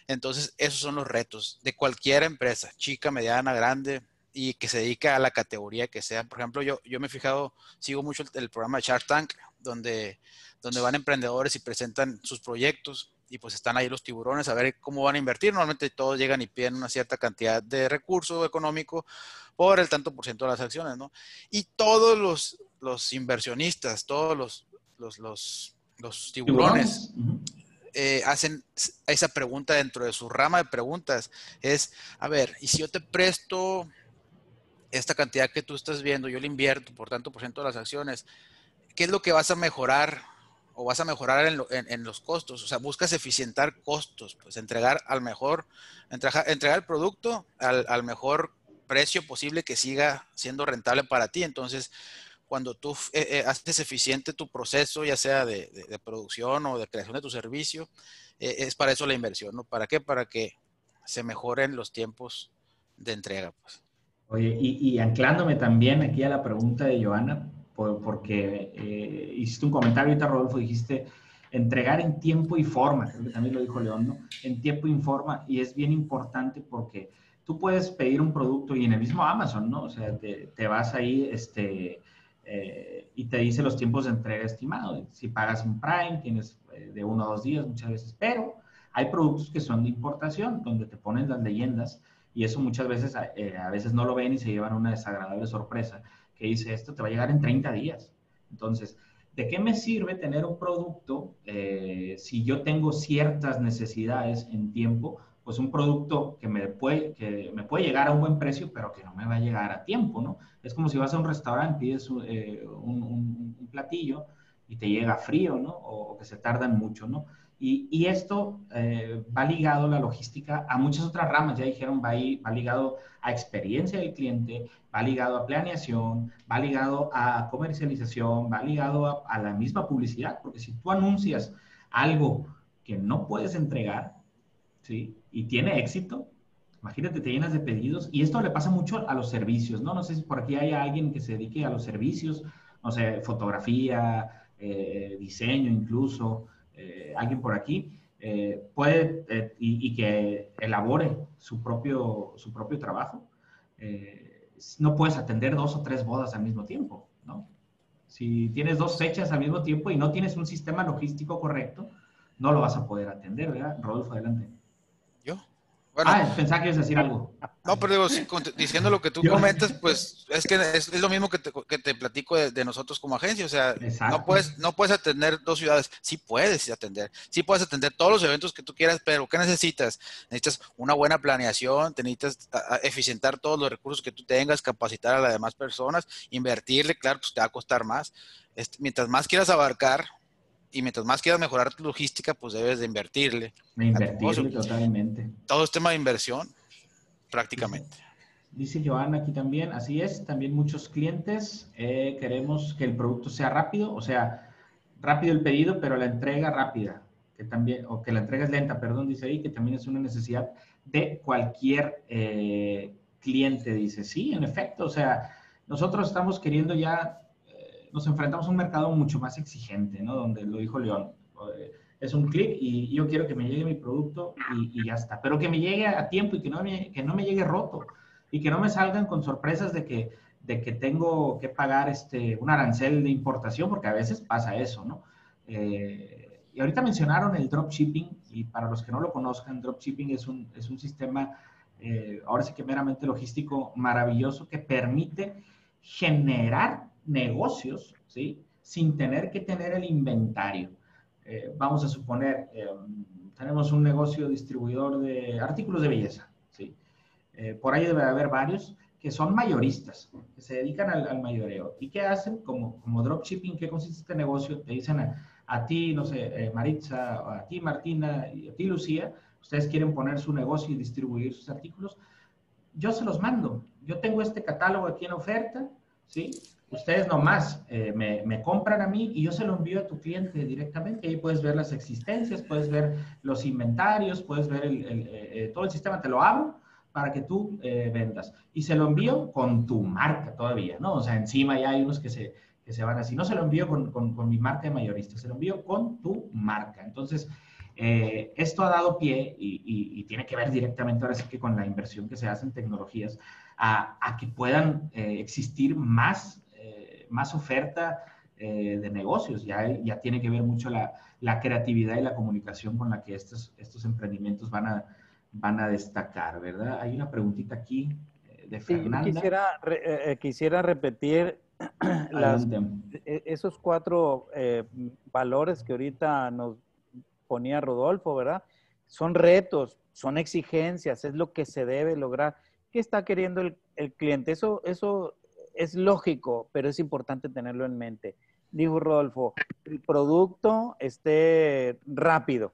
Entonces, esos son los retos de cualquier empresa, chica, mediana, grande, y que se dedica a la categoría que sea. Por ejemplo, yo, yo me he fijado, sigo mucho el, programa Shark Tank, donde, donde van emprendedores y presentan sus proyectos y pues están ahí los tiburones a ver cómo van a invertir. Normalmente todos llegan y piden una cierta cantidad de recurso económico por el tanto por ciento de las acciones, ¿no? Y todos los, los inversionistas, todos los, los, los, los tiburones, eh, hacen esa pregunta dentro de su rama de preguntas. Es, a ver, ¿y si yo te presto esta cantidad que tú estás viendo, yo le invierto por tanto por ciento de las acciones, ¿qué es lo que vas a mejorar o vas a mejorar en, los costos? O sea, buscas eficientar costos, pues entregar al mejor, entregar, el producto al, mejor precio posible que siga siendo rentable para ti. Entonces, cuando tú eh, eh, haces eficiente tu proceso, ya sea de, producción o de creación de tu servicio, eh, es para eso la inversión, ¿no? ¿Para qué? Para que se mejoren los tiempos de entrega, pues. Oye, y, anclándome también aquí a la pregunta de Joana, porque eh, hiciste un comentario ahorita, Rodolfo, dijiste entregar en tiempo y forma, creo que también lo dijo León, ¿no? En tiempo y forma, y es bien importante porque tú puedes pedir un producto y en el mismo Amazon, ¿no? O sea, te, vas ahí, este, eh, y te dice los tiempos de entrega estimados. Si pagas un Prime, tienes eh, de uno a dos días muchas veces, pero hay productos que son de importación, donde te ponen las leyendas y eso muchas veces, eh, a veces no lo ven y se llevan una desagradable sorpresa que dice, esto te va a llegar en 30 días. Entonces, ¿de qué me sirve tener un producto eh, si yo tengo ciertas necesidades en tiempo? Pues un producto que me, puede, que me puede llegar a un buen precio, pero que no me va a llegar a tiempo, ¿no? Es como si vas a un restaurante, pides eh, un, un, platillo y te llega frío, ¿no? O, o que se tardan mucho, ¿no? Y, esto eh, va ligado la logística a muchas otras ramas, ya dijeron, va, va ligado a experiencia del cliente, va ligado a planeación, va ligado a comercialización, va ligado a, la misma publicidad, porque si tú anuncias algo que no puedes entregar, ¿sí? Y tiene éxito, imagínate, te llenas de pedidos, y esto le pasa mucho a los servicios, ¿no? No sé si por aquí hay alguien que se dedique a los servicios, no sé, fotografía, eh, diseño incluso, eh, alguien por aquí, eh, puede eh, y, que elabore su propio, su propio trabajo, no puedes atender dos o tres bodas al mismo tiempo, ¿no? Si tienes dos fechas al mismo tiempo y no tienes un sistema logístico correcto, no lo vas a poder atender, ¿verdad? Rodolfo, adelante. Ah, pensaba que ibas a decir algo. No, pero digo, diciendo lo que tú comentas, pues es que es, lo mismo que te, que te platico de, nosotros como agencia. O sea, no puedes, no puedes atender dos ciudades. Sí puedes atender. Sí puedes atender todos los eventos que tú quieras, pero ¿qué necesitas? Necesitas una buena planeación, te necesitas eficientar todos los recursos que tú tengas, capacitar a las demás personas, invertirle, claro, pues te va a costar más. Este, mientras más quieras abarcar, y mientras más quieras mejorar tu logística, pues debes de invertirle. invertirle totalmente. Todo es tema de inversión, prácticamente. Dice Joana aquí también, así es, también muchos clientes eh, queremos que el producto sea rápido, o sea, rápido el pedido, pero la entrega rápida, que también, o que la entrega es lenta, perdón, dice ahí, que también es una necesidad de cualquier eh, cliente, dice, sí, en efecto, o sea, nosotros estamos queriendo ya nos enfrentamos a un mercado mucho más exigente, ¿no? Donde lo dijo León, eh, es un clic y yo quiero que me llegue mi producto y, ya está. Pero que me llegue a tiempo y que no, me, que no me llegue roto y que no me salgan con sorpresas de que, de que tengo que pagar este, un arancel de importación, porque a veces pasa eso, ¿no? Eh, y ahorita mencionaron el dropshipping y para los que no lo conozcan, dropshipping es un, es un sistema, eh, ahora sí que meramente logístico, maravilloso que permite generar negocios, ¿sí? Sin tener que tener el inventario. Eh, vamos a suponer, eh, tenemos un negocio distribuidor de artículos de belleza, ¿sí? Eh, por ahí debe haber varios que son mayoristas, que se dedican al, mayoreo. ¿Y qué hacen? Como, como dropshipping, ¿qué consiste este negocio? Te dicen a, ti, no sé, Maritza, a ti, Martina, y a ti, Lucía, ustedes quieren poner su negocio y distribuir sus artículos, yo se los mando. Yo tengo este catálogo aquí en oferta, ¿sí? Ustedes nomás eh, me, compran a mí y yo se lo envío a tu cliente directamente. Ahí puedes ver las existencias, puedes ver los inventarios, puedes ver el, eh, eh, todo el sistema, te lo abro para que tú vendas. Y se lo envío con tu marca todavía, ¿no? O sea, encima ya hay unos que se, que se van así. No se lo envío con, con, mi marca de mayorista, se lo envío con tu marca. Entonces, esto ha dado pie y, y, tiene que ver directamente ahora sí que con la inversión que se hace en tecnologías, a, a que puedan existir más más oferta eh, de negocios. Ya, ya tiene que ver mucho la, la, creatividad y la comunicación con la que estos, estos emprendimientos van a, van a destacar, ¿verdad? Hay una preguntita aquí eh, de Fernanda. quisiera, eh, quisiera repetir e, esos cuatro valores que ahorita nos ponía Rodolfo, ¿verdad? Son retos, son exigencias, es lo que se debe lograr. ¿Qué está queriendo el, el cliente? Eso, eso es lógico, pero es importante tenerlo en mente. Dijo Rodolfo, el producto esté rápido,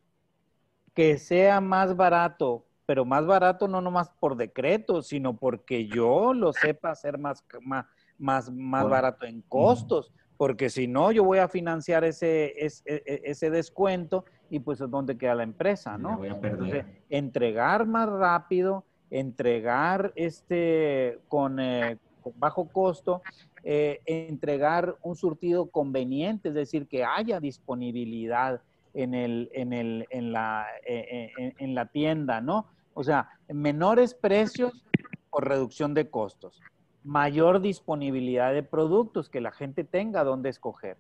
que sea más barato, pero más barato no nomás por decreto, sino porque yo lo sepa hacer más, más, más, más barato en costos, porque si no, yo voy a financiar ese, ese, e, ese descuento y pues es donde queda la empresa, ¿no? Voy a perder. entregar más rápido, entregar este con, eh, bajo costo, eh, entregar un surtido conveniente, es decir, que haya disponibilidad en, el, en, el, en, la, eh, en, en la tienda, ¿no? O sea, menores precios por reducción de costos, mayor disponibilidad de productos, que la gente tenga donde escoger,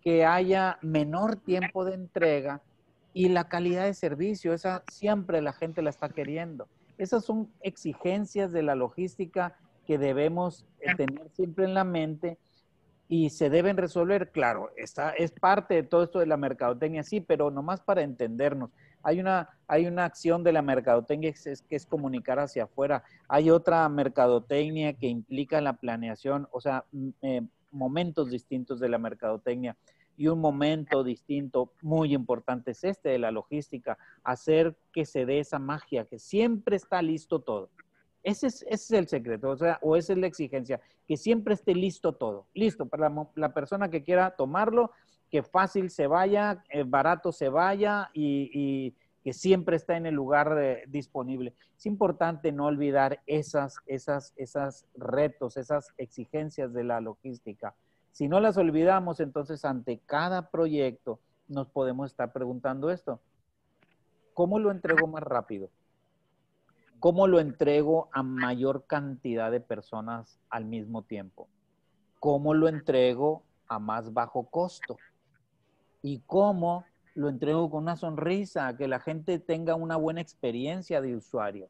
que haya menor tiempo de entrega y la calidad de servicio, esa siempre la gente la está queriendo. Esas son exigencias de la logística que debemos eh, tener siempre en la mente y se deben resolver. Claro, esta es parte de todo esto de la mercadotecnia, sí, pero nomás para entendernos. Hay una, hay una acción de la mercadotecnia que es, que es comunicar hacia afuera. Hay otra mercadotecnia que implica la planeación, o sea, eh, momentos distintos de la mercadotecnia. Y un momento distinto muy importante es este de la logística, hacer que se dé esa magia, que siempre está listo todo. Ese es, el secreto, o sea, o esa es la exigencia, que siempre esté listo todo, listo para la, persona que quiera tomarlo, que fácil se vaya, eh, barato se vaya y, que siempre está en el lugar disponible. Es importante no olvidar esas, esas, esas retos, esas exigencias de la logística. Si no las olvidamos, entonces ante cada proyecto nos podemos estar preguntando esto. ¿Cómo lo entrego más rápido? ¿Cómo lo entrego a mayor cantidad de personas al mismo tiempo? ¿Cómo lo entrego a más bajo costo? ¿Y cómo lo entrego con una sonrisa, que la gente tenga una buena experiencia de usuario?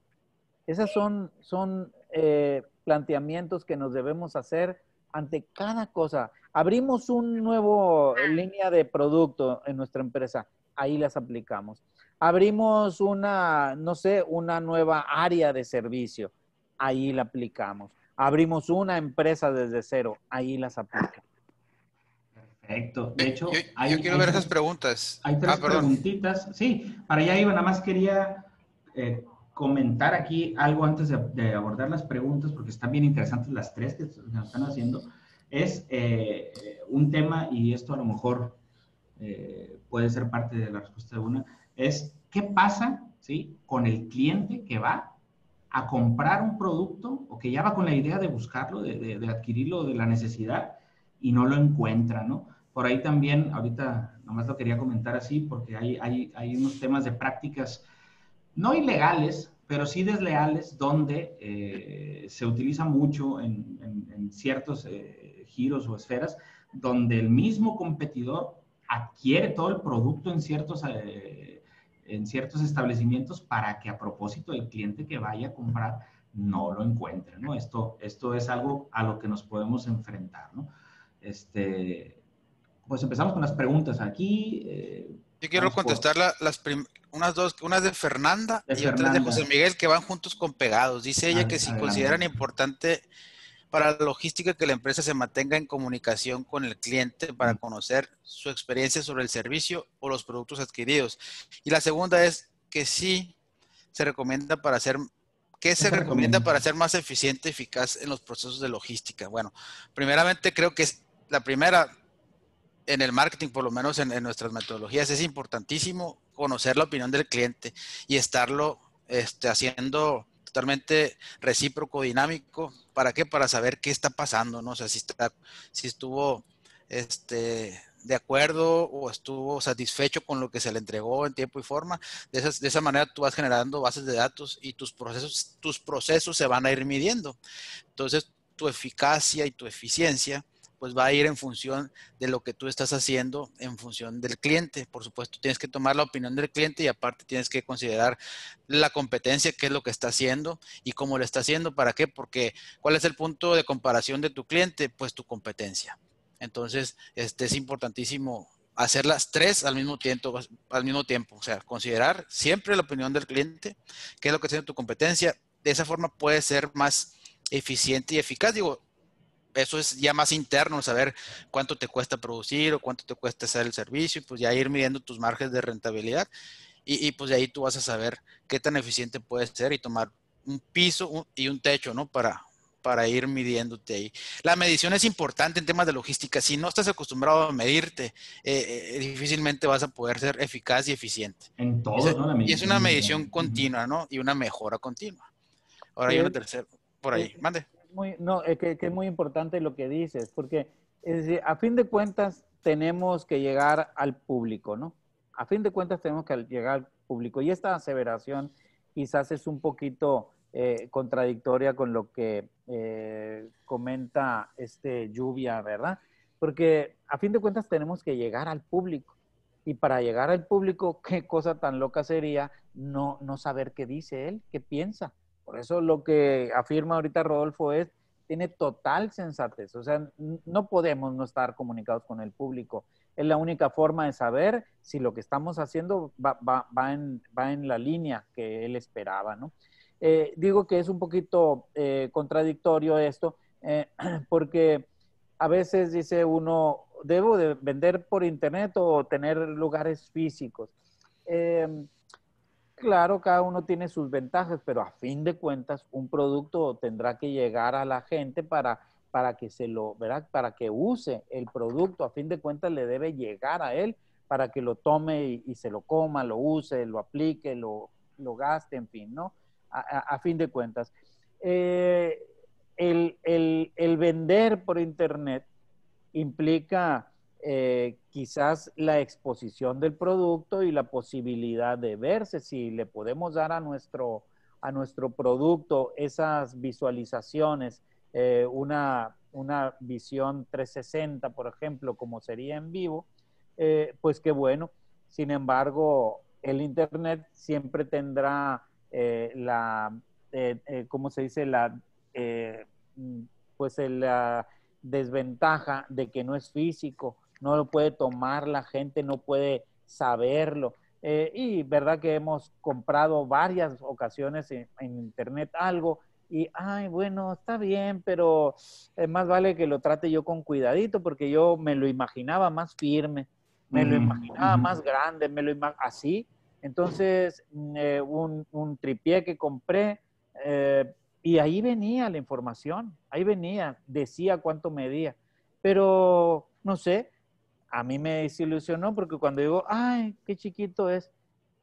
Esos son, son eh, planteamientos que nos debemos hacer ante cada cosa. Abrimos un nuevo línea de producto en nuestra empresa, ahí las aplicamos abrimos una, no sé, una nueva área de servicio, ahí la aplicamos. Abrimos una empresa desde cero, ahí las aplicamos. Perfecto. De hecho, yo, hay, quiero ver esas preguntas. Hay tres ah, preguntitas. Sí, para allá iba, nada más quería eh, comentar aquí algo antes de, abordar las preguntas, porque están bien interesantes las tres que nos están haciendo. Es eh, un tema, y esto a lo mejor eh, puede ser parte de la respuesta de una, es qué pasa ¿sí? con el cliente que va a comprar un producto o que ya va con la idea de buscarlo, de, adquirirlo, de la necesidad y no lo encuentra, ¿no? Por ahí también, ahorita nomás lo quería comentar así, porque hay, hay, hay unos temas de prácticas no ilegales, pero sí desleales, donde eh, se utiliza mucho en, ciertos eh, giros o esferas, donde el mismo competidor adquiere todo el producto en ciertos eh, en ciertos establecimientos para que a propósito el cliente que vaya a comprar no lo encuentre, ¿no? Esto, esto es algo a lo que nos podemos enfrentar, ¿no? Este, pues empezamos con las preguntas aquí. Eh, Yo quiero contestar las unas dos, unas de Fernanda y otras de José Miguel que van juntos con pegados. Dice ella que si consideran importante para la logística que la empresa se mantenga en comunicación con el cliente para conocer su experiencia sobre el servicio o los productos adquiridos. Y la segunda es que sí se recomienda para hacer ¿Qué se, recomienda, para ser más eficiente y eficaz en los procesos de logística? Bueno, primeramente creo que es la primera en el marketing, por lo menos en, nuestras metodologías, es importantísimo conocer la opinión del cliente y estarlo este, haciendo totalmente recíproco, dinámico. ¿Para qué? Para saber qué está pasando, ¿no? O sea, si, está, si estuvo este, de acuerdo o estuvo satisfecho con lo que se le entregó en tiempo y forma. De, de esa manera tú vas generando bases de datos y tus procesos, tus procesos se van a ir midiendo. Entonces, tu eficacia y tu eficiencia pues va a ir en función de lo que tú estás haciendo, en función del cliente. Por supuesto, tienes que tomar la opinión del cliente y aparte tienes que considerar la competencia, qué es lo que está haciendo y cómo lo está haciendo. ¿Para qué? Porque ¿cuál es el punto de comparación de tu cliente? Pues tu competencia. Entonces, este es importantísimo hacer las tres al mismo tiempo, al mismo tiempo. O sea, considerar siempre la opinión del cliente, qué es lo que tiene tu competencia. De esa forma puede ser más eficiente y eficaz. Digo, eso es ya más interno, saber cuánto te cuesta producir o cuánto te cuesta hacer el servicio y pues ya ir midiendo tus márgenes de rentabilidad. Y, pues de ahí tú vas a saber qué tan eficiente puedes ser y tomar un piso y un techo, ¿no? Para, para ir midiéndote ahí. La medición es importante en temas de logística. Si no estás acostumbrado a medirte, eh, eh, difícilmente vas a poder ser eficaz y eficiente. En todo, ¿no? y es una medición continua, ¿no? Y una mejora continua. Ahora hay una tercera, por ahí. Mande. Muy, no, es que, es muy importante lo que dices, porque a fin de cuentas tenemos que llegar al público, ¿no? A fin de cuentas tenemos que llegar al público. Y esta aseveración quizás es un poquito eh, contradictoria con lo que eh, comenta este Lluvia, ¿verdad? Porque a fin de cuentas tenemos que llegar al público. Y para llegar al público, qué cosa tan loca sería no, no saber qué dice él, qué piensa. Por eso lo que afirma ahorita Rodolfo es, tiene total sensatez. O sea, no podemos no estar comunicados con el público. Es la única forma de saber si lo que estamos haciendo va, va, va, en, va en la línea que él esperaba, ¿no? Eh, digo que es un poquito eh, contradictorio esto, eh, porque a veces dice uno, ¿debo de vender por internet o tener lugares físicos? Em, claro, cada uno tiene sus ventajas, pero a fin de cuentas un producto tendrá que llegar a la gente para, para que se lo, ¿verdad? Para que use el producto, a fin de cuentas le debe llegar a él para que lo tome y, se lo coma, lo use, lo aplique, lo, lo gaste, en fin, ¿no? a, fin de cuentas. Eh, el, vender por Internet implica eh, quizás la exposición del producto y la posibilidad de verse si le podemos dar a nuestro, a nuestro producto esas visualizaciones, eh, una, una, visión 360, por ejemplo, como sería en vivo, pues qué bueno. Sin embargo, el Internet siempre tendrá eh, la, eh, eh, ¿cómo se dice? La, pues la desventaja de que no es físico, no lo puede tomar la gente, no puede saberlo. y verdad que hemos comprado varias ocasiones en, internet algo y, ay, bueno, está bien, pero más vale que lo trate yo con cuidadito porque yo me lo imaginaba más firme, me lo imaginaba más grande, me lo así, entonces, eh, un, un, tripié que compré eh, y ahí venía la información, ahí venía, decía cuánto medía, pero no sé, a mí me desilusionó porque cuando digo, ay, qué chiquito es,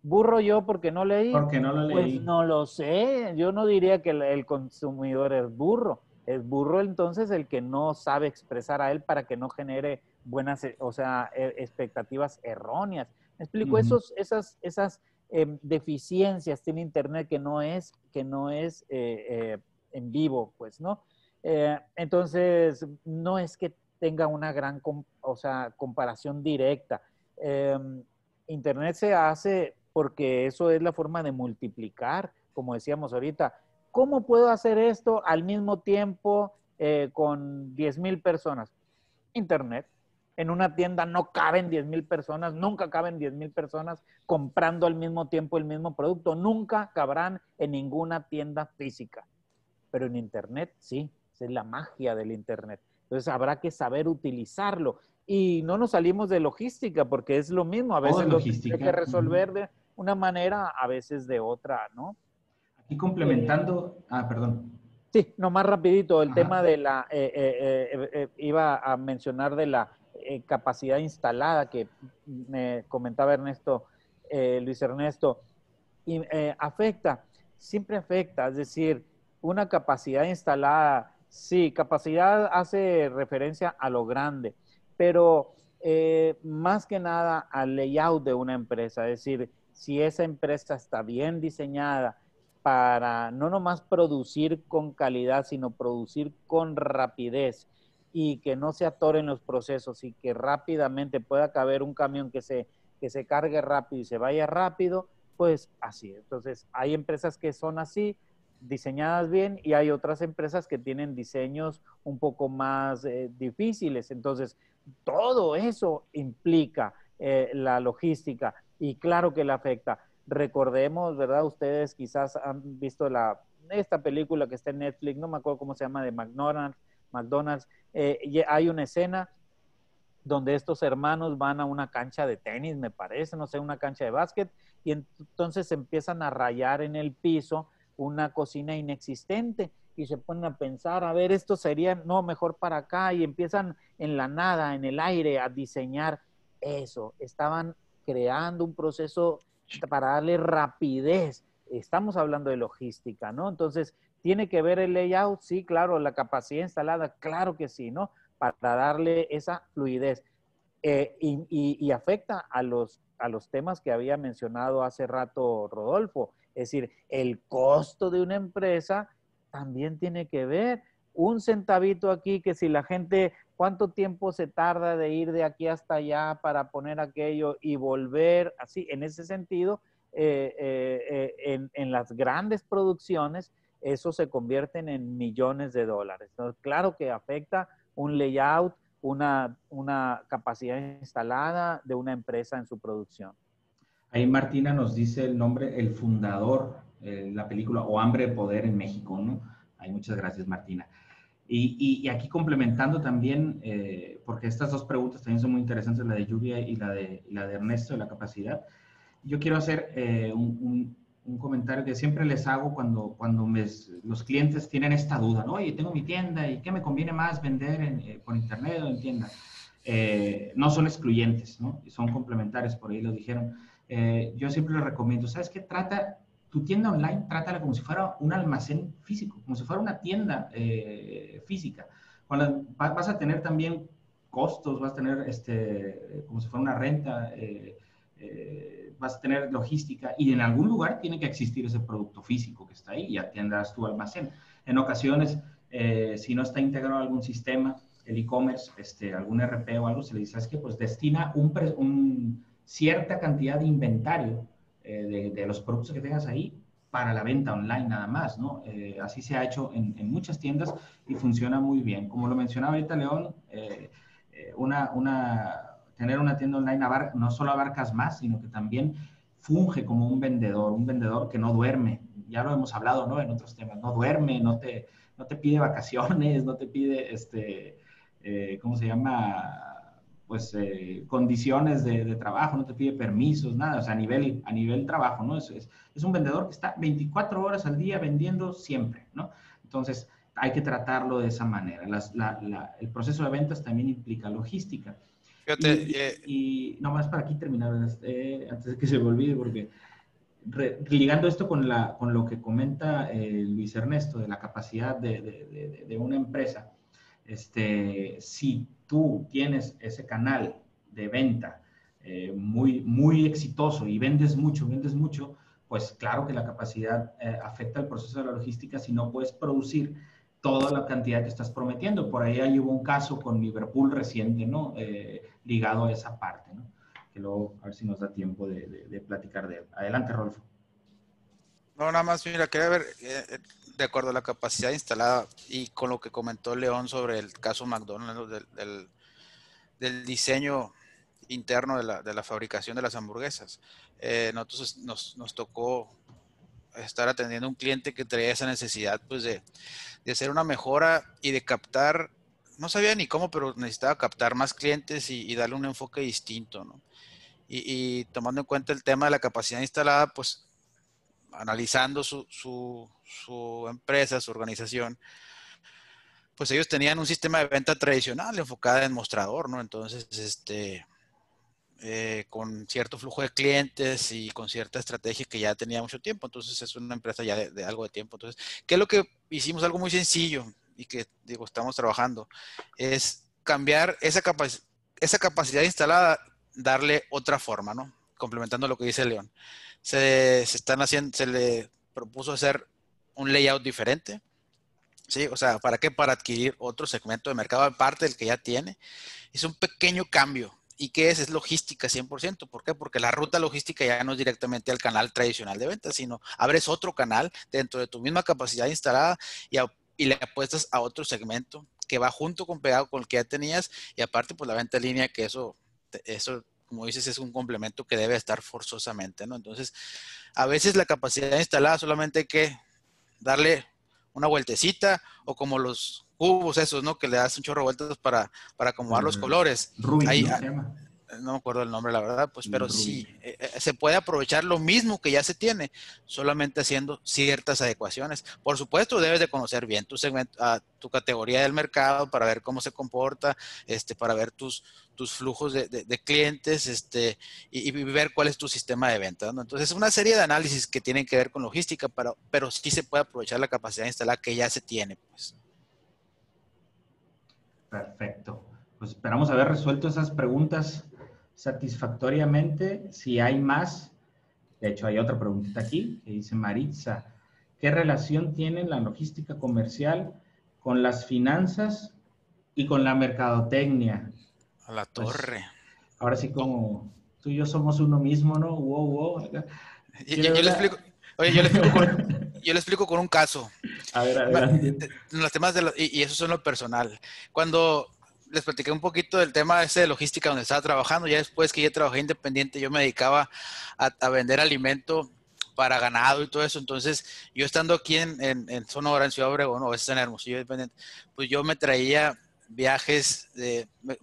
burro yo porque no leí. Porque no lo pues leí. Pues no lo sé, yo no diría que el consumidor es burro, es burro entonces el que no sabe expresar a él para que no genere buenas, o sea, e, expectativas erróneas. Me explico, Esos, esas, esas em, deficiencias tiene Internet que no es, que no es eh, eh, en vivo, pues, ¿no? Eh, entonces, no es que tenga una gran, o sea, comparación directa. Em, Internet se hace porque eso es la forma de multiplicar, como decíamos ahorita. ¿Cómo puedo hacer esto al mismo tiempo con 10 mil personas? Internet en una tienda no caben 10 mil personas, nunca caben 10 mil personas comprando al mismo tiempo el mismo producto, nunca cabrán en ninguna tienda física. Pero en Internet sí, es la magia del Internet. Entonces habrá que saber utilizarlo. Y no nos salimos de logística porque es lo mismo. A veces lo hay que resolver de una manera, a veces de otra, ¿no? Aquí complementando, ah, perdón. Sí, no más rapidito, el tema de la, eh, eh, eh, iba a mencionar de la eh, capacidad instalada que me comentaba Ernesto, eh, Luis Ernesto, y, eh, afecta, siempre afecta, es decir, una capacidad instalada, sí, capacidad hace referencia a lo grande, pero más que nada al layout de una empresa, es decir, si esa empresa está bien diseñada para no nomás producir con calidad, sino producir con rapidez, y que no se atoren los procesos y que rápidamente pueda caber un camión que se, que se cargue rápido y se vaya rápido, pues así. Entonces, hay empresas que son así, diseñadas bien, y hay otras empresas que tienen diseños un poco más eh, difíciles. Entonces, todo eso implica eh, la logística y claro que le afecta. Recordemos, ¿verdad? Ustedes quizás han visto la, esta película que está en Netflix, no me acuerdo cómo se llama, de McDonald's, McDonald's, eh, hay una escena donde estos hermanos van a una cancha de tenis, me parece, no sé, una cancha de básquet, y entonces empiezan a rayar en el piso una cocina inexistente y se ponen a pensar, a ver, esto sería, no, mejor para acá, y empiezan en la nada, en el aire, a diseñar eso. Estaban creando un proceso para darle rapidez. Estamos hablando de logística, ¿no? Entonces, ¿tiene que ver el layout? Sí, claro, la capacidad instalada, claro que sí, ¿no? Para darle esa fluidez. Eh, y, afecta a los, a los temas que había mencionado hace rato Rodolfo. Es decir, el costo de una empresa también tiene que ver. Un centavito aquí que si la gente, ¿cuánto tiempo se tarda de ir de aquí hasta allá para poner aquello y volver? Así, en ese sentido, eh, eh, en, en, las grandes producciones, eso se convierte en millones de dólares. Entonces, claro que afecta un layout, una, una capacidad instalada de una empresa en su producción. Ahí Martina nos dice el nombre, el fundador, eh, la película O Hambre de Poder en México, ¿no? Ahí muchas gracias Martina. Y, y, aquí complementando también, eh, porque estas dos preguntas también son muy interesantes, la de Lluvia y la de, la de Ernesto de la capacidad, yo quiero hacer eh, un, comentario que siempre les hago cuando, cuando los clientes tienen esta duda, ¿no? Oye, tengo mi tienda y ¿qué me conviene más vender en, por internet o en tienda? no son excluyentes, ¿no? Son complementarios, por ahí lo dijeron. Eh, yo siempre le recomiendo, ¿sabes qué? Trata tu tienda online, trátala como si fuera un almacén físico, como si fuera una tienda eh, física. Cuando vas a tener también costos, vas a tener este, como si fuera una renta, eh, vas a tener logística y en algún lugar tiene que existir ese producto físico que está ahí y atiendas tu almacén. En ocasiones, si no está integrado algún sistema, el e-commerce, este, algún RP o algo, se le dice, es que pues destina un, un cierta cantidad de inventario eh, de, los productos que tengas ahí para la venta online nada más, ¿no? Eh, así se ha hecho en, muchas tiendas y funciona muy bien. Como lo mencionaba ahorita León, eh, una, una, tener una tienda online no solo abarcas más, sino que también funge como un vendedor, un vendedor que no duerme. Ya lo hemos hablado, ¿no? En otros temas, no duerme, no te, no te pide vacaciones, no te pide, este, ¿cómo se llama? Pues, eh, condiciones de, trabajo, no te pide permisos, nada, o sea, a nivel, a nivel trabajo, ¿no? Es, es, es, un vendedor que está 24 horas al día vendiendo siempre, ¿no? Entonces, hay que tratarlo de esa manera. el proceso de ventas también implica logística. Fíjate, y, eh, y, más para aquí terminar, eh, antes de que se me olvide, porque ligando esto con, la, con lo que comenta Luis Ernesto de la capacidad de, de, de una empresa, este, si tú tienes ese canal de venta eh, muy, muy exitoso y vendes mucho, vendes mucho, pues claro que la capacidad eh, afecta el proceso de la logística si no puedes producir toda la cantidad que estás prometiendo. Por ahí hay hubo un caso con Liverpool reciente, ¿no? Eh, ligado a esa parte, ¿no? Que luego a ver si nos da tiempo de, de platicar de él. Adelante, Rolfo. No, nada más, mira, quería ver, de acuerdo a la capacidad instalada y con lo que comentó León sobre el caso McDonald's, del, diseño interno de la, fabricación de las hamburguesas. Eh, nosotros nos, tocó estar atendiendo a un cliente que traía esa necesidad pues de, hacer una mejora y de captar, no sabía ni cómo, pero necesitaba captar más clientes y, darle un enfoque distinto, ¿no? y, tomando en cuenta el tema de la capacidad instalada, pues analizando su, su, empresa, su organización, pues ellos tenían un sistema de venta tradicional enfocado en mostrador, ¿no? Entonces, este, eh, con cierto flujo de clientes y con cierta estrategia que ya tenía mucho tiempo. Entonces, es una empresa ya de, algo de tiempo. Entonces, ¿qué es lo que hicimos? Algo muy sencillo y que, digo, estamos trabajando, es cambiar esa, esa capacidad instalada, darle otra forma, ¿no? Complementando lo que dice León se, están haciendo, se le propuso hacer un layout diferente. ¿Sí? O sea, ¿para qué? Para adquirir otro segmento de mercado aparte del que ya tiene. Es un pequeño cambio. ¿Y qué es? Es logística 100%. ¿Por qué? Porque la ruta logística ya no es directamente al canal tradicional de ventas, sino abres otro canal dentro de tu misma capacidad instalada y, y le apuestas a otro segmento que va junto con pegado con el que ya tenías y aparte pues la venta en línea que eso, eso como dices, es un complemento que debe estar forzosamente, ¿no? Entonces, a veces la capacidad instalada solamente hay que darle una vueltecita o como los cubos esos, ¿no? Que le das un chorro de vueltas para, para acomodar los colores. Rubik, Ahí, ¿no? No me acuerdo el nombre, la verdad, pues, pero sí, eh, eh, se puede aprovechar lo mismo que ya se tiene, solamente haciendo ciertas adecuaciones. Por supuesto, debes de conocer bien tu segmento, ah, tu categoría del mercado para ver cómo se comporta, este, para ver tus, tus flujos de, de- de clientes, este, y, y ver cuál es tu sistema de ventas. ¿no? Entonces, es una serie de análisis que tienen que ver con logística, pero, pero sí se puede aprovechar la capacidad instalada que ya se tiene, pues. Perfecto. Pues esperamos haber resuelto esas preguntas satisfactoriamente. Si hay más, de hecho hay otra preguntita aquí que dice Maritza, ¿qué relación tiene la logística comercial con las finanzas y con la mercadotecnia? A la Pues, torre. Ahora sí como tú y yo somos uno mismo, ¿no? Wow, wow. Yo, yo- yo le explico, oye, yo le explico con, yo le explico con un caso. A ver, eh, Los temas de lo- y, y eso son lo personal. Cuando les platiqué un poquito del tema ese de logística donde estaba trabajando, ya después que ya trabajé independiente, yo me dedicaba a, vender alimento para ganado y todo eso. Entonces, yo estando aquí en, en, en Sonora, en Ciudad Obregón, o a veces en Hermosillo, independiente, pues yo me traía viajes, de, me-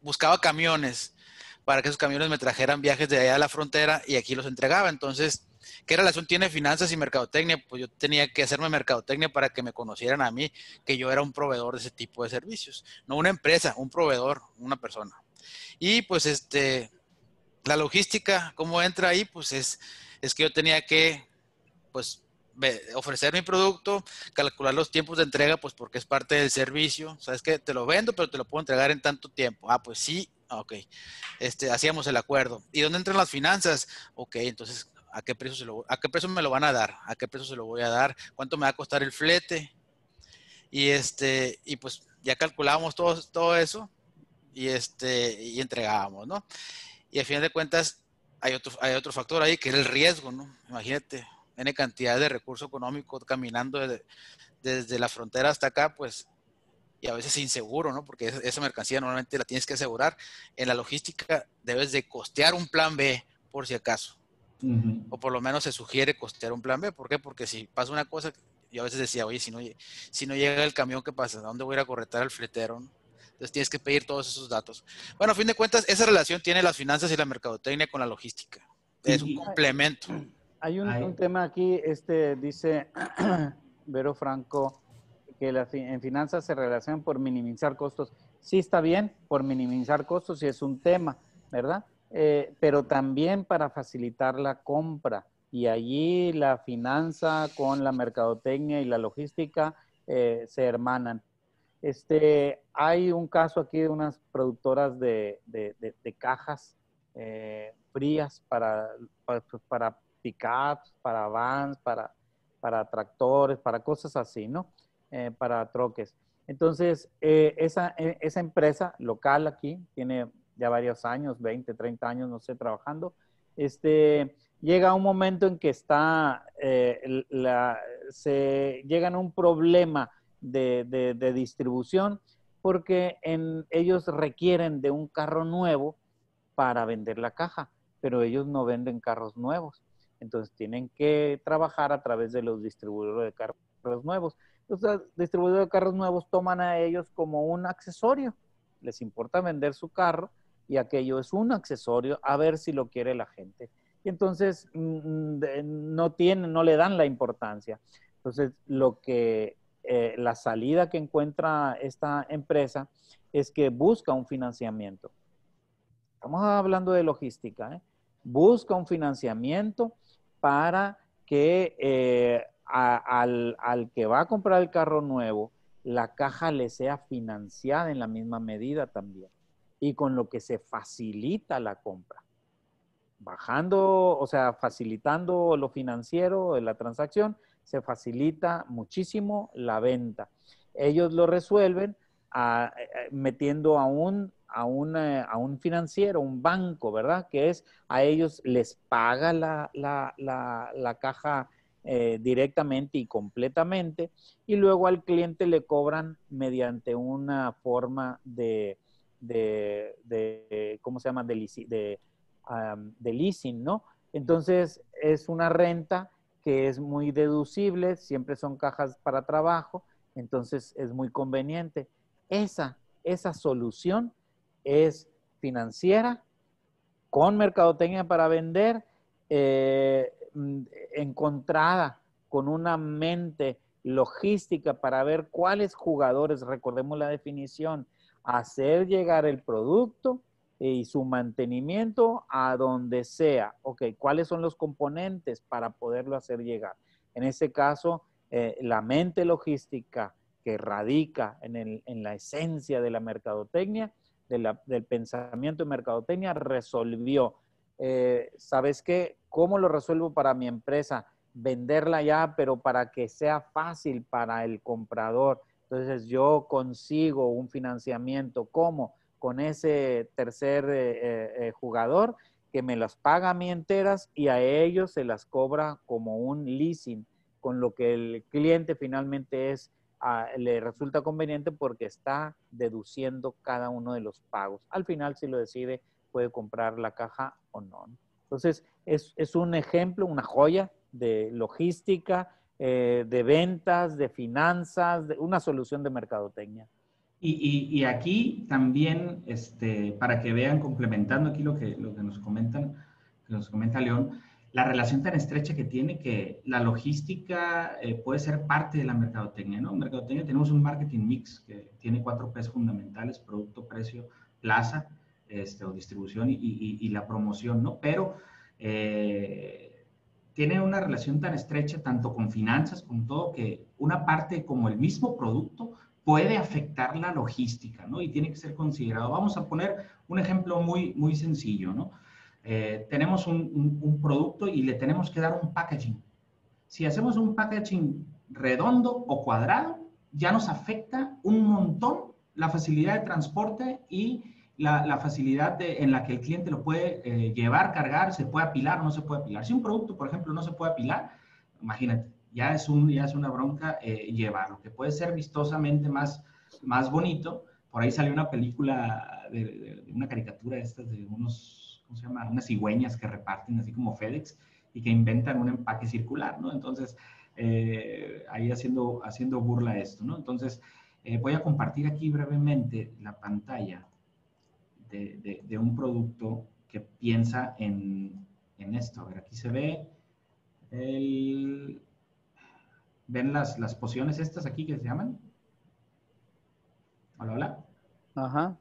buscaba camiones para que esos camiones me trajeran viajes de allá a la frontera y aquí los entregaba. Entonces, ¿qué relación tiene finanzas y mercadotecnia? Pues yo tenía que hacerme mercadotecnia para que me conocieran a mí, que yo era un proveedor de ese tipo de servicios. No una empresa, un proveedor, una persona. Y pues este, la logística, ¿cómo entra ahí? Pues es, es que yo tenía que, pues, ofrecer mi producto, calcular los tiempos de entrega, pues porque es parte del servicio. Sabes que te lo vendo, pero te lo puedo entregar en tanto tiempo. Ah, pues sí, ok. Este, hacíamos el acuerdo. ¿Y dónde entran las finanzas? Ok, entonces, ¿a qué precio se lo, a qué precio me lo van a dar? ¿A qué precio se lo voy a dar? ¿Cuánto me va a costar el flete? Y este, y pues ya calculábamos todo, todo eso y este, y entregábamos, ¿no? Y al final de cuentas, hay otro, hay otro factor ahí que es el riesgo, ¿no? Imagínate, N cantidad de recurso económico caminando desde, desde la frontera hasta acá, pues, y a veces inseguro, ¿no? Porque esa mercancía normalmente la tienes que asegurar. En la logística debes de costear un plan B, por si acaso. O por lo menos se sugiere costear un plan B. ¿Por qué? Porque si pasa una cosa, yo a veces decía, oye, si no, si no llega el camión, ¿qué pasa? ¿A dónde voy a ir a corretar al fletero? Entonces tienes que pedir todos esos datos. Bueno, a fin de cuentas, esa relación tiene las finanzas y la mercadotecnia con la logística. Es un complemento. Hay un, tema aquí, este dice Vero Franco, que la en finanzas se relacionan por minimizar costos. Sí está bien, por minimizar costos, y es un tema, ¿verdad? Eh, pero también para facilitar la compra. Y allí la finanza con la mercadotecnia y la logística eh, se hermanan. Este, hay un caso aquí de unas productoras de, de- de- de cajas eh, frías para, para, pues, para pickups, para vans, para, para tractores, para cosas así, ¿no? Eh, para troques. Entonces, eh, esa, eh, esa empresa local aquí tiene ya varios años, 20, 30 años, no sé, trabajando. Este, llega un momento en que está, eh, la, se llegan a un problema de, de, distribución porque ellos requieren de un carro nuevo para vender la caja, pero ellos no venden carros nuevos. Entonces tienen que trabajar a través de los distribuidores de carros nuevos. Los distribuidores de carros nuevos toman a ellos como un accesorio. Les importa vender su carro y aquello es un accesorio a ver si lo quiere la gente. Y entonces mm, no tienen, no le dan la importancia. Entonces, lo que eh, la salida que encuentra esta empresa es que busca un financiamiento. Estamos hablando de logística. ¿eh? Busca un financiamiento para que eh, al, al, que va a comprar el carro nuevo, la caja le sea financiada en la misma medida también. Y con lo que se facilita la compra. Bajando, o sea, facilitando lo financiero de la transacción, se facilita muchísimo la venta. Ellos lo resuelven a, metiendo a un, a, una, a un financiero, un banco, ¿verdad? Que es, a ellos les paga la, la, la, la caja eh, directamente y completamente y luego al cliente le cobran mediante una forma de, de, ¿cómo se llama? De, leasing, ¿no? Entonces, es una renta que es muy deducible, siempre son cajas para trabajo, entonces es muy conveniente. Esa, esa solución es financiera, con mercadotecnia para vender, eh, mm, encontrada con una mente logística para ver cuáles jugadores, recordemos la definición, hacer llegar el producto y su mantenimiento a donde sea. Ok, ¿cuáles son los componentes para poderlo hacer llegar? En ese caso, eh, la mente logística que radica en, la esencia de la mercadotecnia, del pensamiento de mercadotecnia, resolvió. Eh, ¿Sabes qué? ¿Cómo lo resuelvo para mi empresa? Venderla ya, pero para que sea fácil para el comprador. Entonces yo consigo un financiamiento. ¿Cómo? con ese tercer eh, eh, eh, jugador que me las paga a mí enteras y a ellos se las cobra como un leasing, con lo que el cliente finalmente es, ah, le resulta conveniente porque está deduciendo cada uno de los pagos. Al final, si lo decide, puede comprar la caja o no. Entonces, es, es un ejemplo, una joya de logística, de ventas, de finanzas, de una solución de mercadotecnia. Y, aquí también, este, para que vean, complementando aquí lo que, lo que nos comentan, que nos comenta León, la relación tan estrecha que tiene que la logística eh, puede ser parte de la mercadotecnia, ¿no? En mercadotecnia tenemos un marketing mix que tiene cuatro P's fundamentales, producto, precio, plaza, este, o distribución y, y, la promoción, ¿no? Pero eh, tiene una relación tan estrecha tanto con finanzas, con todo, que una parte como el mismo producto puede afectar la logística, ¿no? Y tiene que ser considerado. Vamos a poner un ejemplo muy, muy sencillo, ¿no? Eh, tenemos un, producto y le tenemos que dar un packaging. Si hacemos un packaging redondo o cuadrado, ya nos afecta un montón la facilidad de transporte y la, facilidad en la que el cliente lo puede eh, llevar, cargar, se puede apilar o no se puede apilar. Si un producto, por ejemplo, no se puede apilar, imagínate, ya es, un, ya es una bronca eh, llevarlo, que puede ser vistosamente más, más bonito. Por ahí salió una película de, una caricatura de estas de unos, ¿cómo se llama? Unas cigüeñas que reparten así como FedEx y que inventan un empaque circular, ¿no? Entonces, eh, ahí haciendo, haciendo burla esto, ¿no? Entonces, eh, voy a compartir aquí brevemente la pantalla de, de, un producto que piensa en, en esto. A ver, aquí se ve el, ¿Ven las, las pociones estas aquí que se llaman? Hola, hola. Ajá.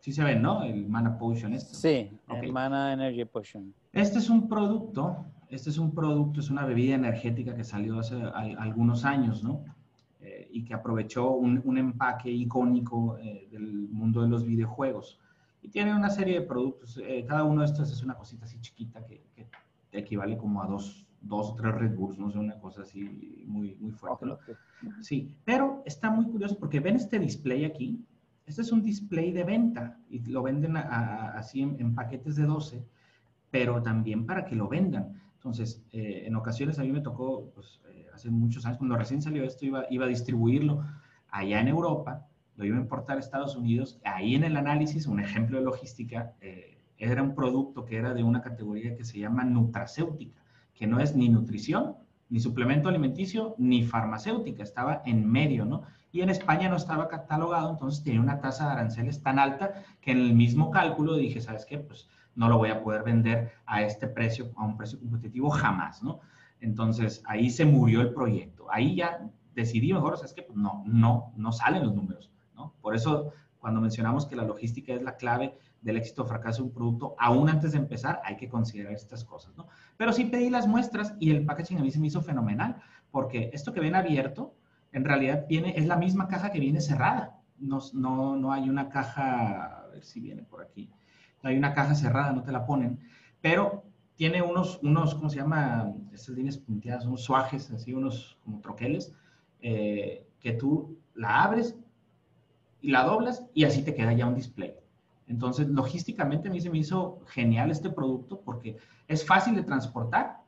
Sí se ven, ¿no? El Mana Potion este. Sí, el Mana Energy Potion. Este es un producto, este es un producto, es una bebida energética que salió hace algunos años, ¿no? Eh, y que aprovechó un, un empaque icónico eh, del mundo de los videojuegos. Y tiene una serie de productos, eh, cada uno de estos es una cosita así chiquita que, que equivale como a dos, dos o tres Red Bulls, no sé, una cosa así muy, muy fuerte. Sí, pero está muy curioso porque ven este display aquí. Este es un display de venta y lo venden así en, paquetes de 12, pero también para que lo vendan. Entonces, eh, en ocasiones a mí me tocó, pues, eh, hace muchos años, cuando recién salió esto, iba, iba a distribuirlo allá en Europa, lo iba a importar a Estados Unidos. Ahí en el análisis, un ejemplo de logística, eh, era un producto que era de una categoría que se llama nutracéutica que no es ni nutrición, ni suplemento alimenticio, ni farmacéutica, estaba en medio, ¿no? Y en España no estaba catalogado, entonces tenía una tasa de aranceles tan alta que en el mismo cálculo dije, ¿sabes qué? Pues no lo voy a poder vender a este precio, a un precio competitivo jamás, ¿no? Entonces ahí se murió el proyecto. Ahí ya decidí mejor, ¿sabes qué? Pues no, no, no salen los números, ¿no? Por eso cuando mencionamos que la logística es la clave del éxito o fracaso de un producto, aún antes de empezar hay que considerar estas cosas, ¿no? Pero sí pedí las muestras y el packaging a mí se me hizo fenomenal, porque esto que ven abierto, en realidad viene, es la misma caja que viene cerrada. No, no, no hay una caja, a ver si viene por aquí, no hay una caja cerrada, no te la ponen, pero tiene unos, unos ¿cómo se llama? Estas líneas punteadas, unos suajes, así, unos como troqueles, eh, que tú la abres y la doblas y así te queda ya un display. Entonces, logísticamente a mí se me hizo genial este producto porque es fácil de transportar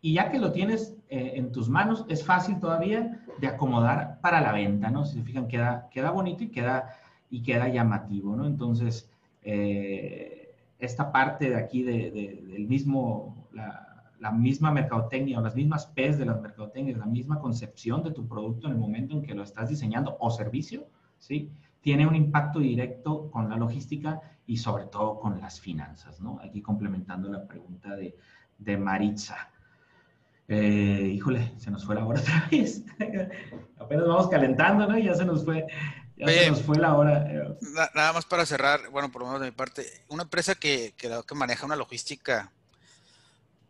y ya que lo tienes eh, en tus manos, es fácil todavía de acomodar para la venta, ¿no? Si se fijan, queda, queda bonito y queda, y queda llamativo, ¿no? Entonces, eh, esta parte de aquí del mismo, la, misma mercadotecnia o las mismas P's de las mercadotecnias, la misma concepción de tu producto en el momento en que lo estás diseñando o servicio, ¿sí? Tiene un impacto directo con la logística y sobre todo con las finanzas, ¿no? Aquí complementando la pregunta de, de Maritza. Eh, híjole, se nos fue la hora otra vez. Apenas vamos calentando, ¿no? Ya se nos fue, ya se nos fue la hora. Nada más para cerrar, bueno, por lo menos de mi parte, una empresa que, que, que maneja una logística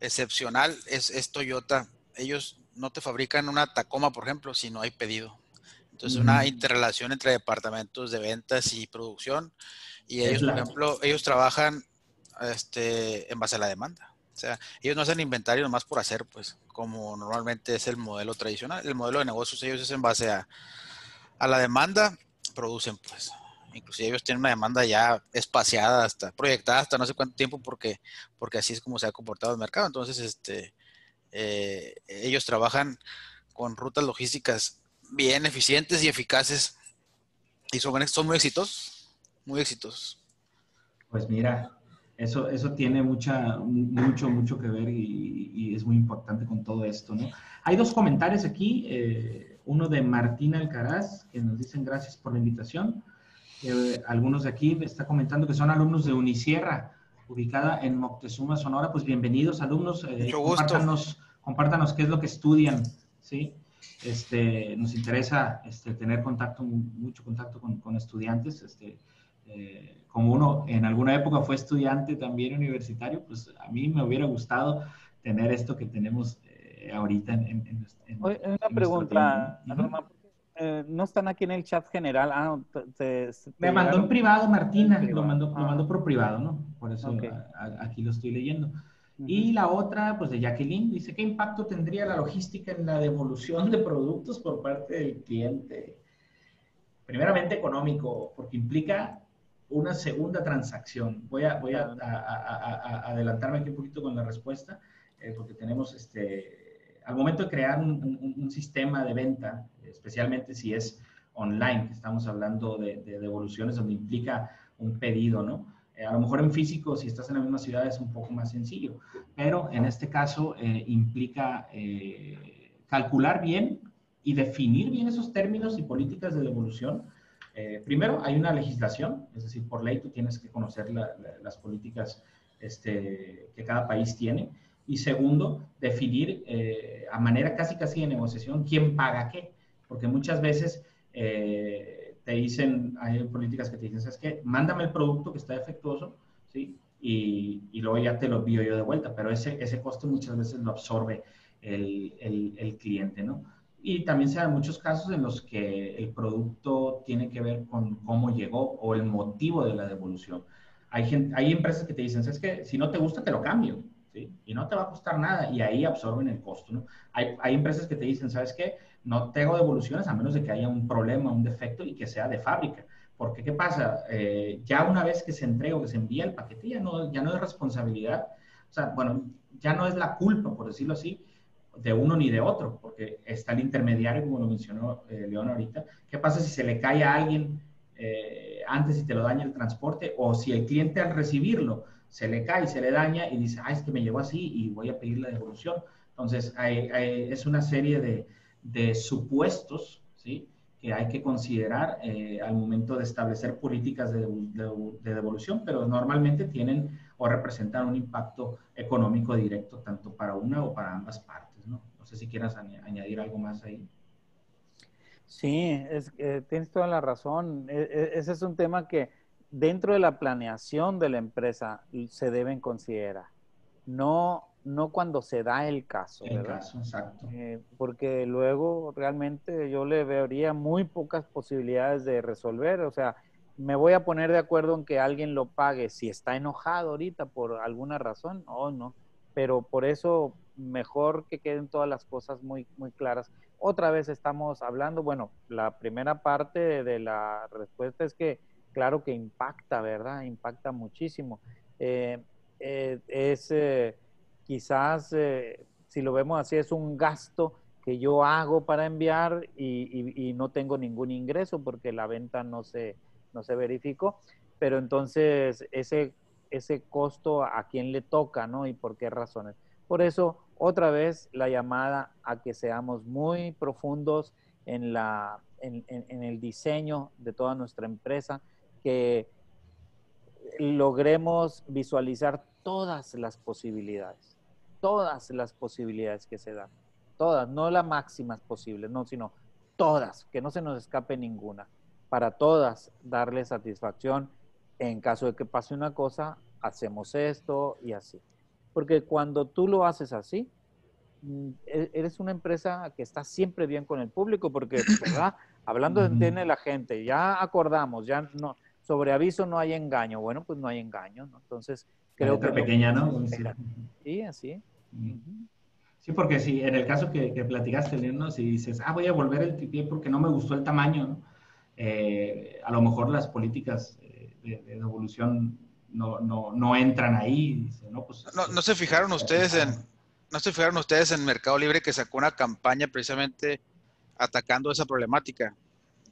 excepcional es, es, Toyota. Ellos no te fabrican una Tacoma, por ejemplo, si no hay pedido. Entonces, una interrelación entre departamentos de ventas y producción. Y ellos, por ejemplo, ellos trabajan este, en base a la demanda. O sea, ellos no hacen inventario nomás por hacer, pues, como normalmente es el modelo tradicional. El modelo de negocios ellos es en base a, a la demanda, producen, pues. Inclusive ellos tienen una demanda ya espaciada, hasta proyectada hasta no sé cuánto tiempo, porque, porque así es como se ha comportado el mercado. Entonces, este, eh, ellos trabajan con rutas logísticas bien eficientes y eficaces y son, son muy exitosos, muy exitosos. Pues mira, eso, eso tiene mucha, mucho, mucho que ver y, es muy importante con todo esto, ¿no? Hay dos comentarios aquí, eh, uno de Martina Alcaraz, que nos dicen gracias por la invitación. Eh, algunos de aquí me está comentando que son alumnos de Unisierra, ubicada en Moctezuma, Sonora. Pues bienvenidos, alumnos. Eh, Mucho gusto. Compártanos, compártanos qué es lo que estudian, ¿sí? Este, nos interesa este, tener contacto, mucho contacto con, con estudiantes. Este, eh, como uno en alguna época fue estudiante también universitario, pues a mí me hubiera gustado tener esto que tenemos eh, ahorita en, Una pregunta, eh, no están aquí en el chat general. Ah, me mandó en privado Martina, lo mandó, lo mandó por privado, ¿no? Por eso aquí lo estoy leyendo. Y la otra, pues de Jacqueline, dice, ¿qué impacto tendría la logística en la devolución de productos por parte del cliente? Primeramente económico, porque implica una segunda transacción. Voy a, voy a, adelantarme aquí un poquito con la respuesta, eh, porque tenemos este, al momento de crear un, sistema de venta, especialmente si es online, que estamos hablando de, devoluciones donde implica un pedido, ¿no? Eh, a lo mejor en físico, si estás en la misma ciudad, es un poco más sencillo, pero en este caso eh, implica calcular bien y definir bien esos términos y políticas de devolución eh, primero, hay una legislación, es decir, por ley tú tienes que conocer las políticas este, que cada país tiene. Y segundo, definir eh, a manera casi casi de negociación quién paga qué. Porque muchas veces eh, te dicen, hay políticas que te dicen, ¿sabes qué? Mándame el producto que está defectuoso, ¿sí? Y, y luego ya te lo envío yo de vuelta. Pero ese, ese costo muchas veces lo absorbe el, el, el cliente, ¿no? Y también se dan muchos casos en los que el producto tiene que ver con cómo llegó o el motivo de la devolución. Hay, gente, hay empresas que te dicen, es que si no te gusta, te lo cambio, ¿sí? Y no te va a costar nada y ahí absorben el costo, ¿no? Hay, hay empresas que te dicen, ¿sabes qué? No tengo devoluciones a menos de que haya un problema, un defecto y que sea de fábrica. Porque, ¿qué pasa? Eh, ya una vez que se entrega o que se envía el paquete, ya no, ya no es responsabilidad, o sea, bueno, ya no es la culpa, por decirlo así, de uno ni de otro, porque está el intermediario, como lo mencionó eh, León ahorita. ¿Qué pasa si se le cae a alguien eh, antes y te lo daña el transporte? O si el cliente al recibirlo se le cae, se le daña y dice, ah, es que me llegó así y voy a pedir la devolución. Entonces, es una serie de, de, supuestos, ¿sí? que hay que considerar eh, al momento de establecer políticas de, de, devolución, pero normalmente tienen o representan un impacto económico directo tanto para una o para ambas partes. ¿no? sé si quieras añadir algo más ahí. Sí, es, tienes toda la razón. E, e, ese es un tema que dentro de la planeación de la empresa se deben considerar. No, no cuando se da el caso. El caso, exacto. Eh, porque luego realmente yo le vería muy pocas posibilidades de resolver. O sea, me voy a poner de acuerdo en que alguien lo pague si está enojado ahorita por alguna razón o no. Pero por eso mejor que queden todas las cosas muy, muy claras. Otra vez estamos hablando, bueno, la primera parte de la respuesta es que claro que impacta, ¿verdad? Impacta muchísimo. Eh, eh, es eh, quizás, si lo vemos así, es un gasto que yo hago para enviar y, no tengo ningún ingreso porque la venta no se, no se verificó, pero entonces ese, ese costo a quién le toca, ¿no? Y por qué razones. Por eso, otra vez la llamada a que seamos muy profundos en, la, en el diseño de toda nuestra empresa, que logremos visualizar todas las posibilidades, todas las posibilidades que se dan, todas, no las máximas posibles, no, sino todas, que no se nos escape ninguna, para todas darle satisfacción. En caso de que pase una cosa, hacemos esto y así. Porque cuando tú lo haces así, mm, e-, eres una empresa que está siempre bien con el público, porque, ¿verdad? Hablando de la gente, ya acordamos, ya no, sobre aviso no hay engaño. Bueno, pues no hay engaño, ¿no? Entonces, creo que... pequeña, ¿no? Sí, así. Sí, porque si en el caso que, que platicaste, ¿no? Si dices, ah, voy a volver el tripié porque no me gustó el tamaño, ¿no? Eh, a lo mejor las políticas eh, de, devolución no, no, no, entran ahí. no, pues, no, no se fijaron ustedes en... ¿No se fijaron ustedes en Mercado Libre que sacó una campaña precisamente atacando esa problemática?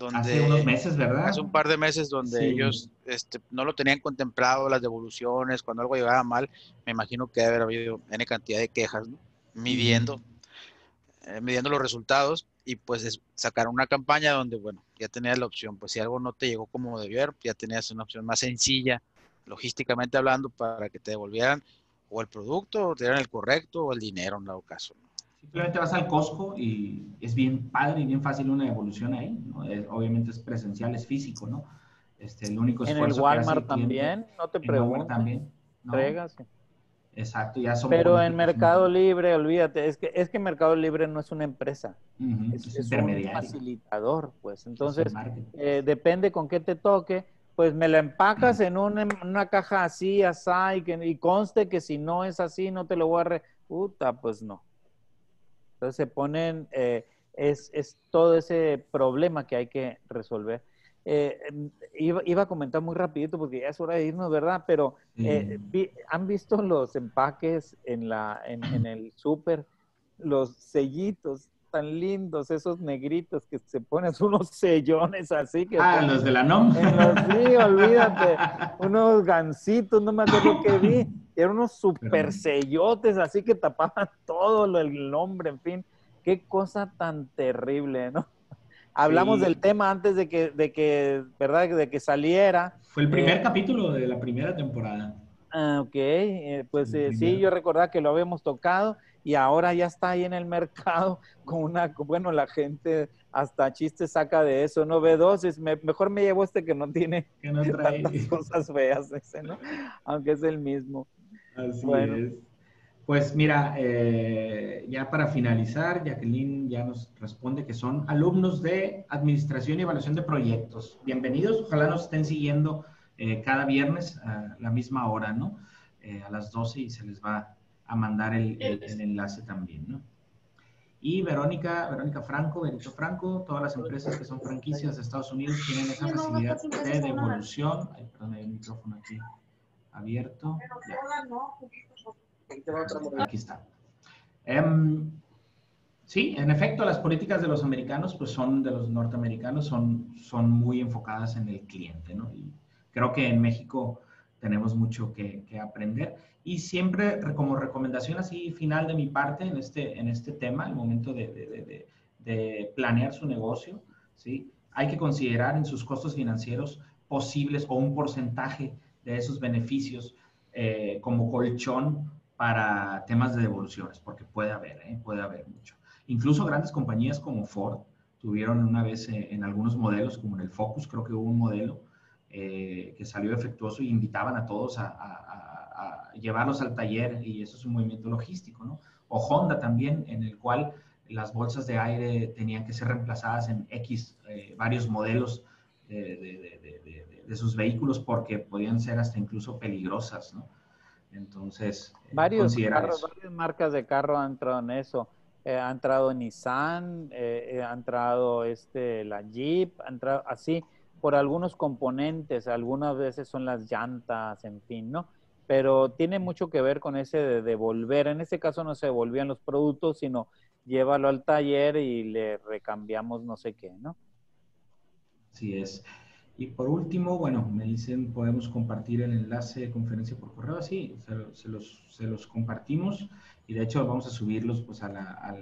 Hace unos meses, ¿verdad? Hace un par de meses donde ellos este, no lo tenían contemplado, las devoluciones, cuando algo llegaba mal, me imagino que debe haber habido N cantidad de quejas, ¿no? Midiendo, eh, midiendo los resultados y pues sacaron una campaña donde, bueno, ya tenías la opción, pues si algo no te llegó como debió, ya tenías una opción más sencilla, logísticamente hablando, para que te devolvieran o el producto, o te dieran el correcto, o el dinero en dado caso. ¿no? Simplemente vas al Costco y es bien padre y bien fácil una evolución ahí, ¿no? obviamente es presencial, es físico, ¿no? Este, el único en el Walmart también, no te pregunto. también. ¿no? Exacto, ya son Pero en Mercado Libre, olvídate, es que, es que Mercado Libre no es una empresa, es, un facilitador, pues. Entonces, eh, depende con qué te toque, pues me la empacas en, una, una, caja así, así, y, que, y conste que si no es así, no te lo voy a... Re... Puta, pues no. Entonces se ponen, eh, es, es, todo ese problema que hay que resolver. Eh, iba, iba, a comentar muy rapidito porque ya es hora de irnos, ¿verdad? Pero eh, ¿han visto los empaques en, la, en, en el súper? Los sellitos tan lindos, esos negritos que se ponen unos sellones así. Que ah, los de la NOM. sí, olvídate, unos gancitos, no me acuerdo que vi, eran unos super sellotes así que tapaban todo el nombre, en fin, qué cosa tan terrible, ¿no? Hablamos del tema antes de que, de que, ¿verdad? De que saliera. Fue el primer eh, capítulo de la primera temporada. Ah, ok, eh, pues eh, sí, yo recordaba que lo habíamos tocado y ahora ya está ahí en el mercado con una, bueno, la gente hasta chistes saca de eso, ¿no? ve dos, mejor me llevo este que no tiene tantas cosas feas ese, ¿no? Aunque es el mismo. Así es. Pues mira, eh, ya para finalizar, Jacqueline ya nos responde que son alumnos de Administración y Evaluación de Proyectos. Bienvenidos, ojalá nos estén siguiendo eh, cada viernes a la misma hora, ¿no? Eh, a las 12 y se les va a mandar el, enlace también, ¿no? Y Verónica, Verónica Franco, Benito Franco, todas las empresas que son franquicias de Estados Unidos tienen esa facilidad de devolución. Ay, perdón, hay el micrófono aquí abierto. Aquí está. Em, sí, en efecto, las políticas de los americanos, pues son de los norteamericanos, son, son muy enfocadas en el cliente, ¿no? Y creo que en México tenemos mucho que, que aprender. Y siempre como recomendación así final de mi parte en este, en este tema, el momento de, de, de, planear su negocio, ¿sí? hay que considerar en sus costos financieros posibles o un porcentaje de esos beneficios eh, como colchón para temas de devoluciones, porque puede haber, ¿eh? puede haber mucho. Incluso grandes compañías como Ford tuvieron una vez eh, en algunos modelos, como en el Focus, creo que hubo un modelo que salió efectuoso y invitaban a todos a, llevarlos al taller y eso es un movimiento logístico, ¿no? O Honda también, en el cual las bolsas de aire tenían que ser reemplazadas en X, eh, varios modelos de, de, sus vehículos porque podían ser hasta incluso peligrosas, ¿no? Entonces, eh, varios, varias marcas de carro han entrado en eso. Eh, ha entrado Nissan, ha entrado este, la Jeep, ha entrado así por algunos componentes, algunas veces son las llantas, en fin, ¿no? pero tiene mucho que ver con ese de devolver. En este caso no se devolvían los productos, sino llévalo al taller y le recambiamos no sé qué, ¿no? Así es. Y por último, bueno, me dicen, podemos compartir el enlace de conferencia por correo, así, se, los, compartimos y de hecho vamos a subirlos pues a la,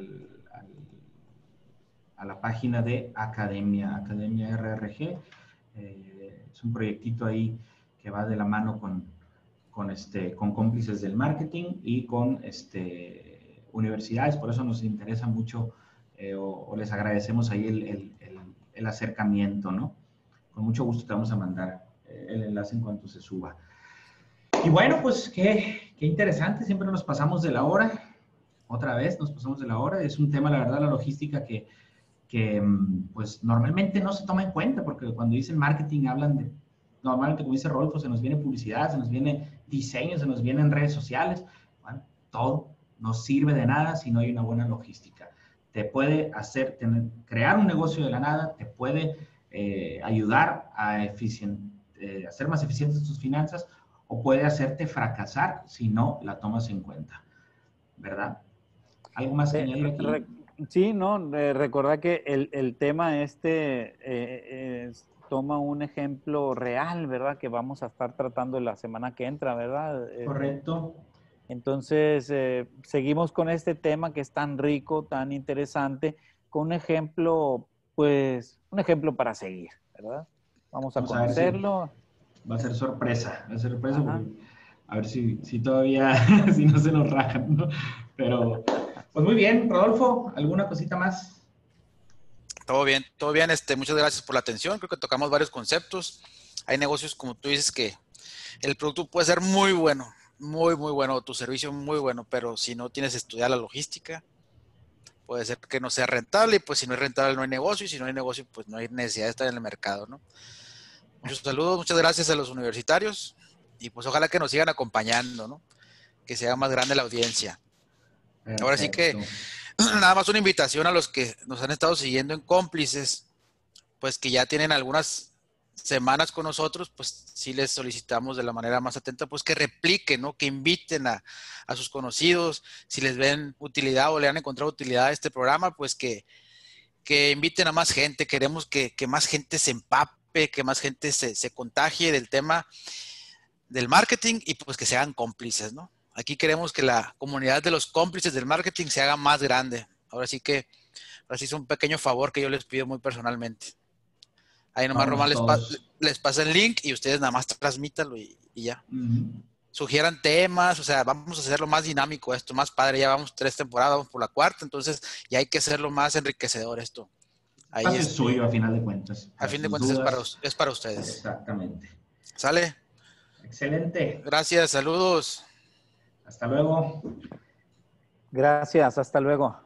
a la página de Academia, Academia RRG. Eh, es un proyectito ahí que va de la mano con, con, este, con cómplices del marketing y con este, universidades, por eso nos interesa mucho eh, o, les agradecemos ahí el, el, el, acercamiento, ¿no? Con mucho gusto te vamos a mandar eh, el enlace en cuanto se suba. Y bueno, pues qué, qué interesante, siempre nos pasamos de la hora, otra vez nos pasamos de la hora, es un tema, la verdad, la logística que, que mm, pues normalmente no se toma en cuenta, porque cuando dicen marketing hablan de, normalmente como dice Rolfo, se nos viene publicidad, se nos viene diseño, se nos vienen redes sociales, bueno, todo no sirve de nada si no hay una buena logística. Te puede hacer, crear un negocio de la nada, te puede eh, ayudar a eh, hacer más eficientes tus finanzas o puede hacerte fracasar si no la tomas en cuenta, ¿verdad? ¿Algo más que añadir aquí? Sí, no, recordar que el, el, tema este eh, toma un ejemplo real, ¿verdad? Que vamos a estar tratando la semana que entra, ¿verdad? Eh, Correcto. Entonces, eh, seguimos con este tema que es tan rico, tan interesante, con un ejemplo, pues, un ejemplo para seguir, ¿verdad? Vamos a conocerlo. va a ser sorpresa, va a ser sorpresa a ver si, si todavía, si no se nos rajan, ¿no? Pero pues muy bien, Rodolfo, ¿alguna cosita más? Todo bien, todo bien. Este, muchas gracias por la atención. Creo que tocamos varios conceptos. Hay negocios, como tú dices, que el producto puede ser muy bueno, muy, muy bueno, tu servicio muy bueno, pero si no tienes estudiar la logística, puede ser que no sea rentable y pues si no es rentable no hay negocio y si no hay negocio pues no hay necesidad de estar en el mercado, ¿no? Muchos saludos, muchas gracias a los universitarios y pues ojalá que nos sigan acompañando, ¿no? Que sea más grande la audiencia. Ahora sí que nada más una invitación a los que nos han estado siguiendo en cómplices, pues que ya tienen algunas semanas con nosotros, pues sí les solicitamos de la manera más atenta, pues que repliquen, ¿no? Que inviten a, sus conocidos, si les ven utilidad o le han encontrado utilidad a este programa, pues que, que inviten a más gente. Queremos que, más gente se empape, que más gente se, se contagie del tema del marketing y pues que sean cómplices, ¿no? Aquí queremos que la comunidad de los cómplices del marketing se haga más grande. Ahora sí que, así es un pequeño favor que yo les pido muy personalmente. Ahí nomás Román les, pasa el link y ustedes nada más transmítanlo y, ya. Sugieran temas, o sea, vamos a hacerlo más dinámico esto, más padre. Ya vamos tres temporadas, vamos por la cuarta, entonces ya hay que hacerlo más enriquecedor esto. Ahí es suyo a final de cuentas. A fin de cuentas es para, es para ustedes. Exactamente. ¿Sale? Excelente. Gracias, saludos. Hasta luego. Gracias, hasta luego.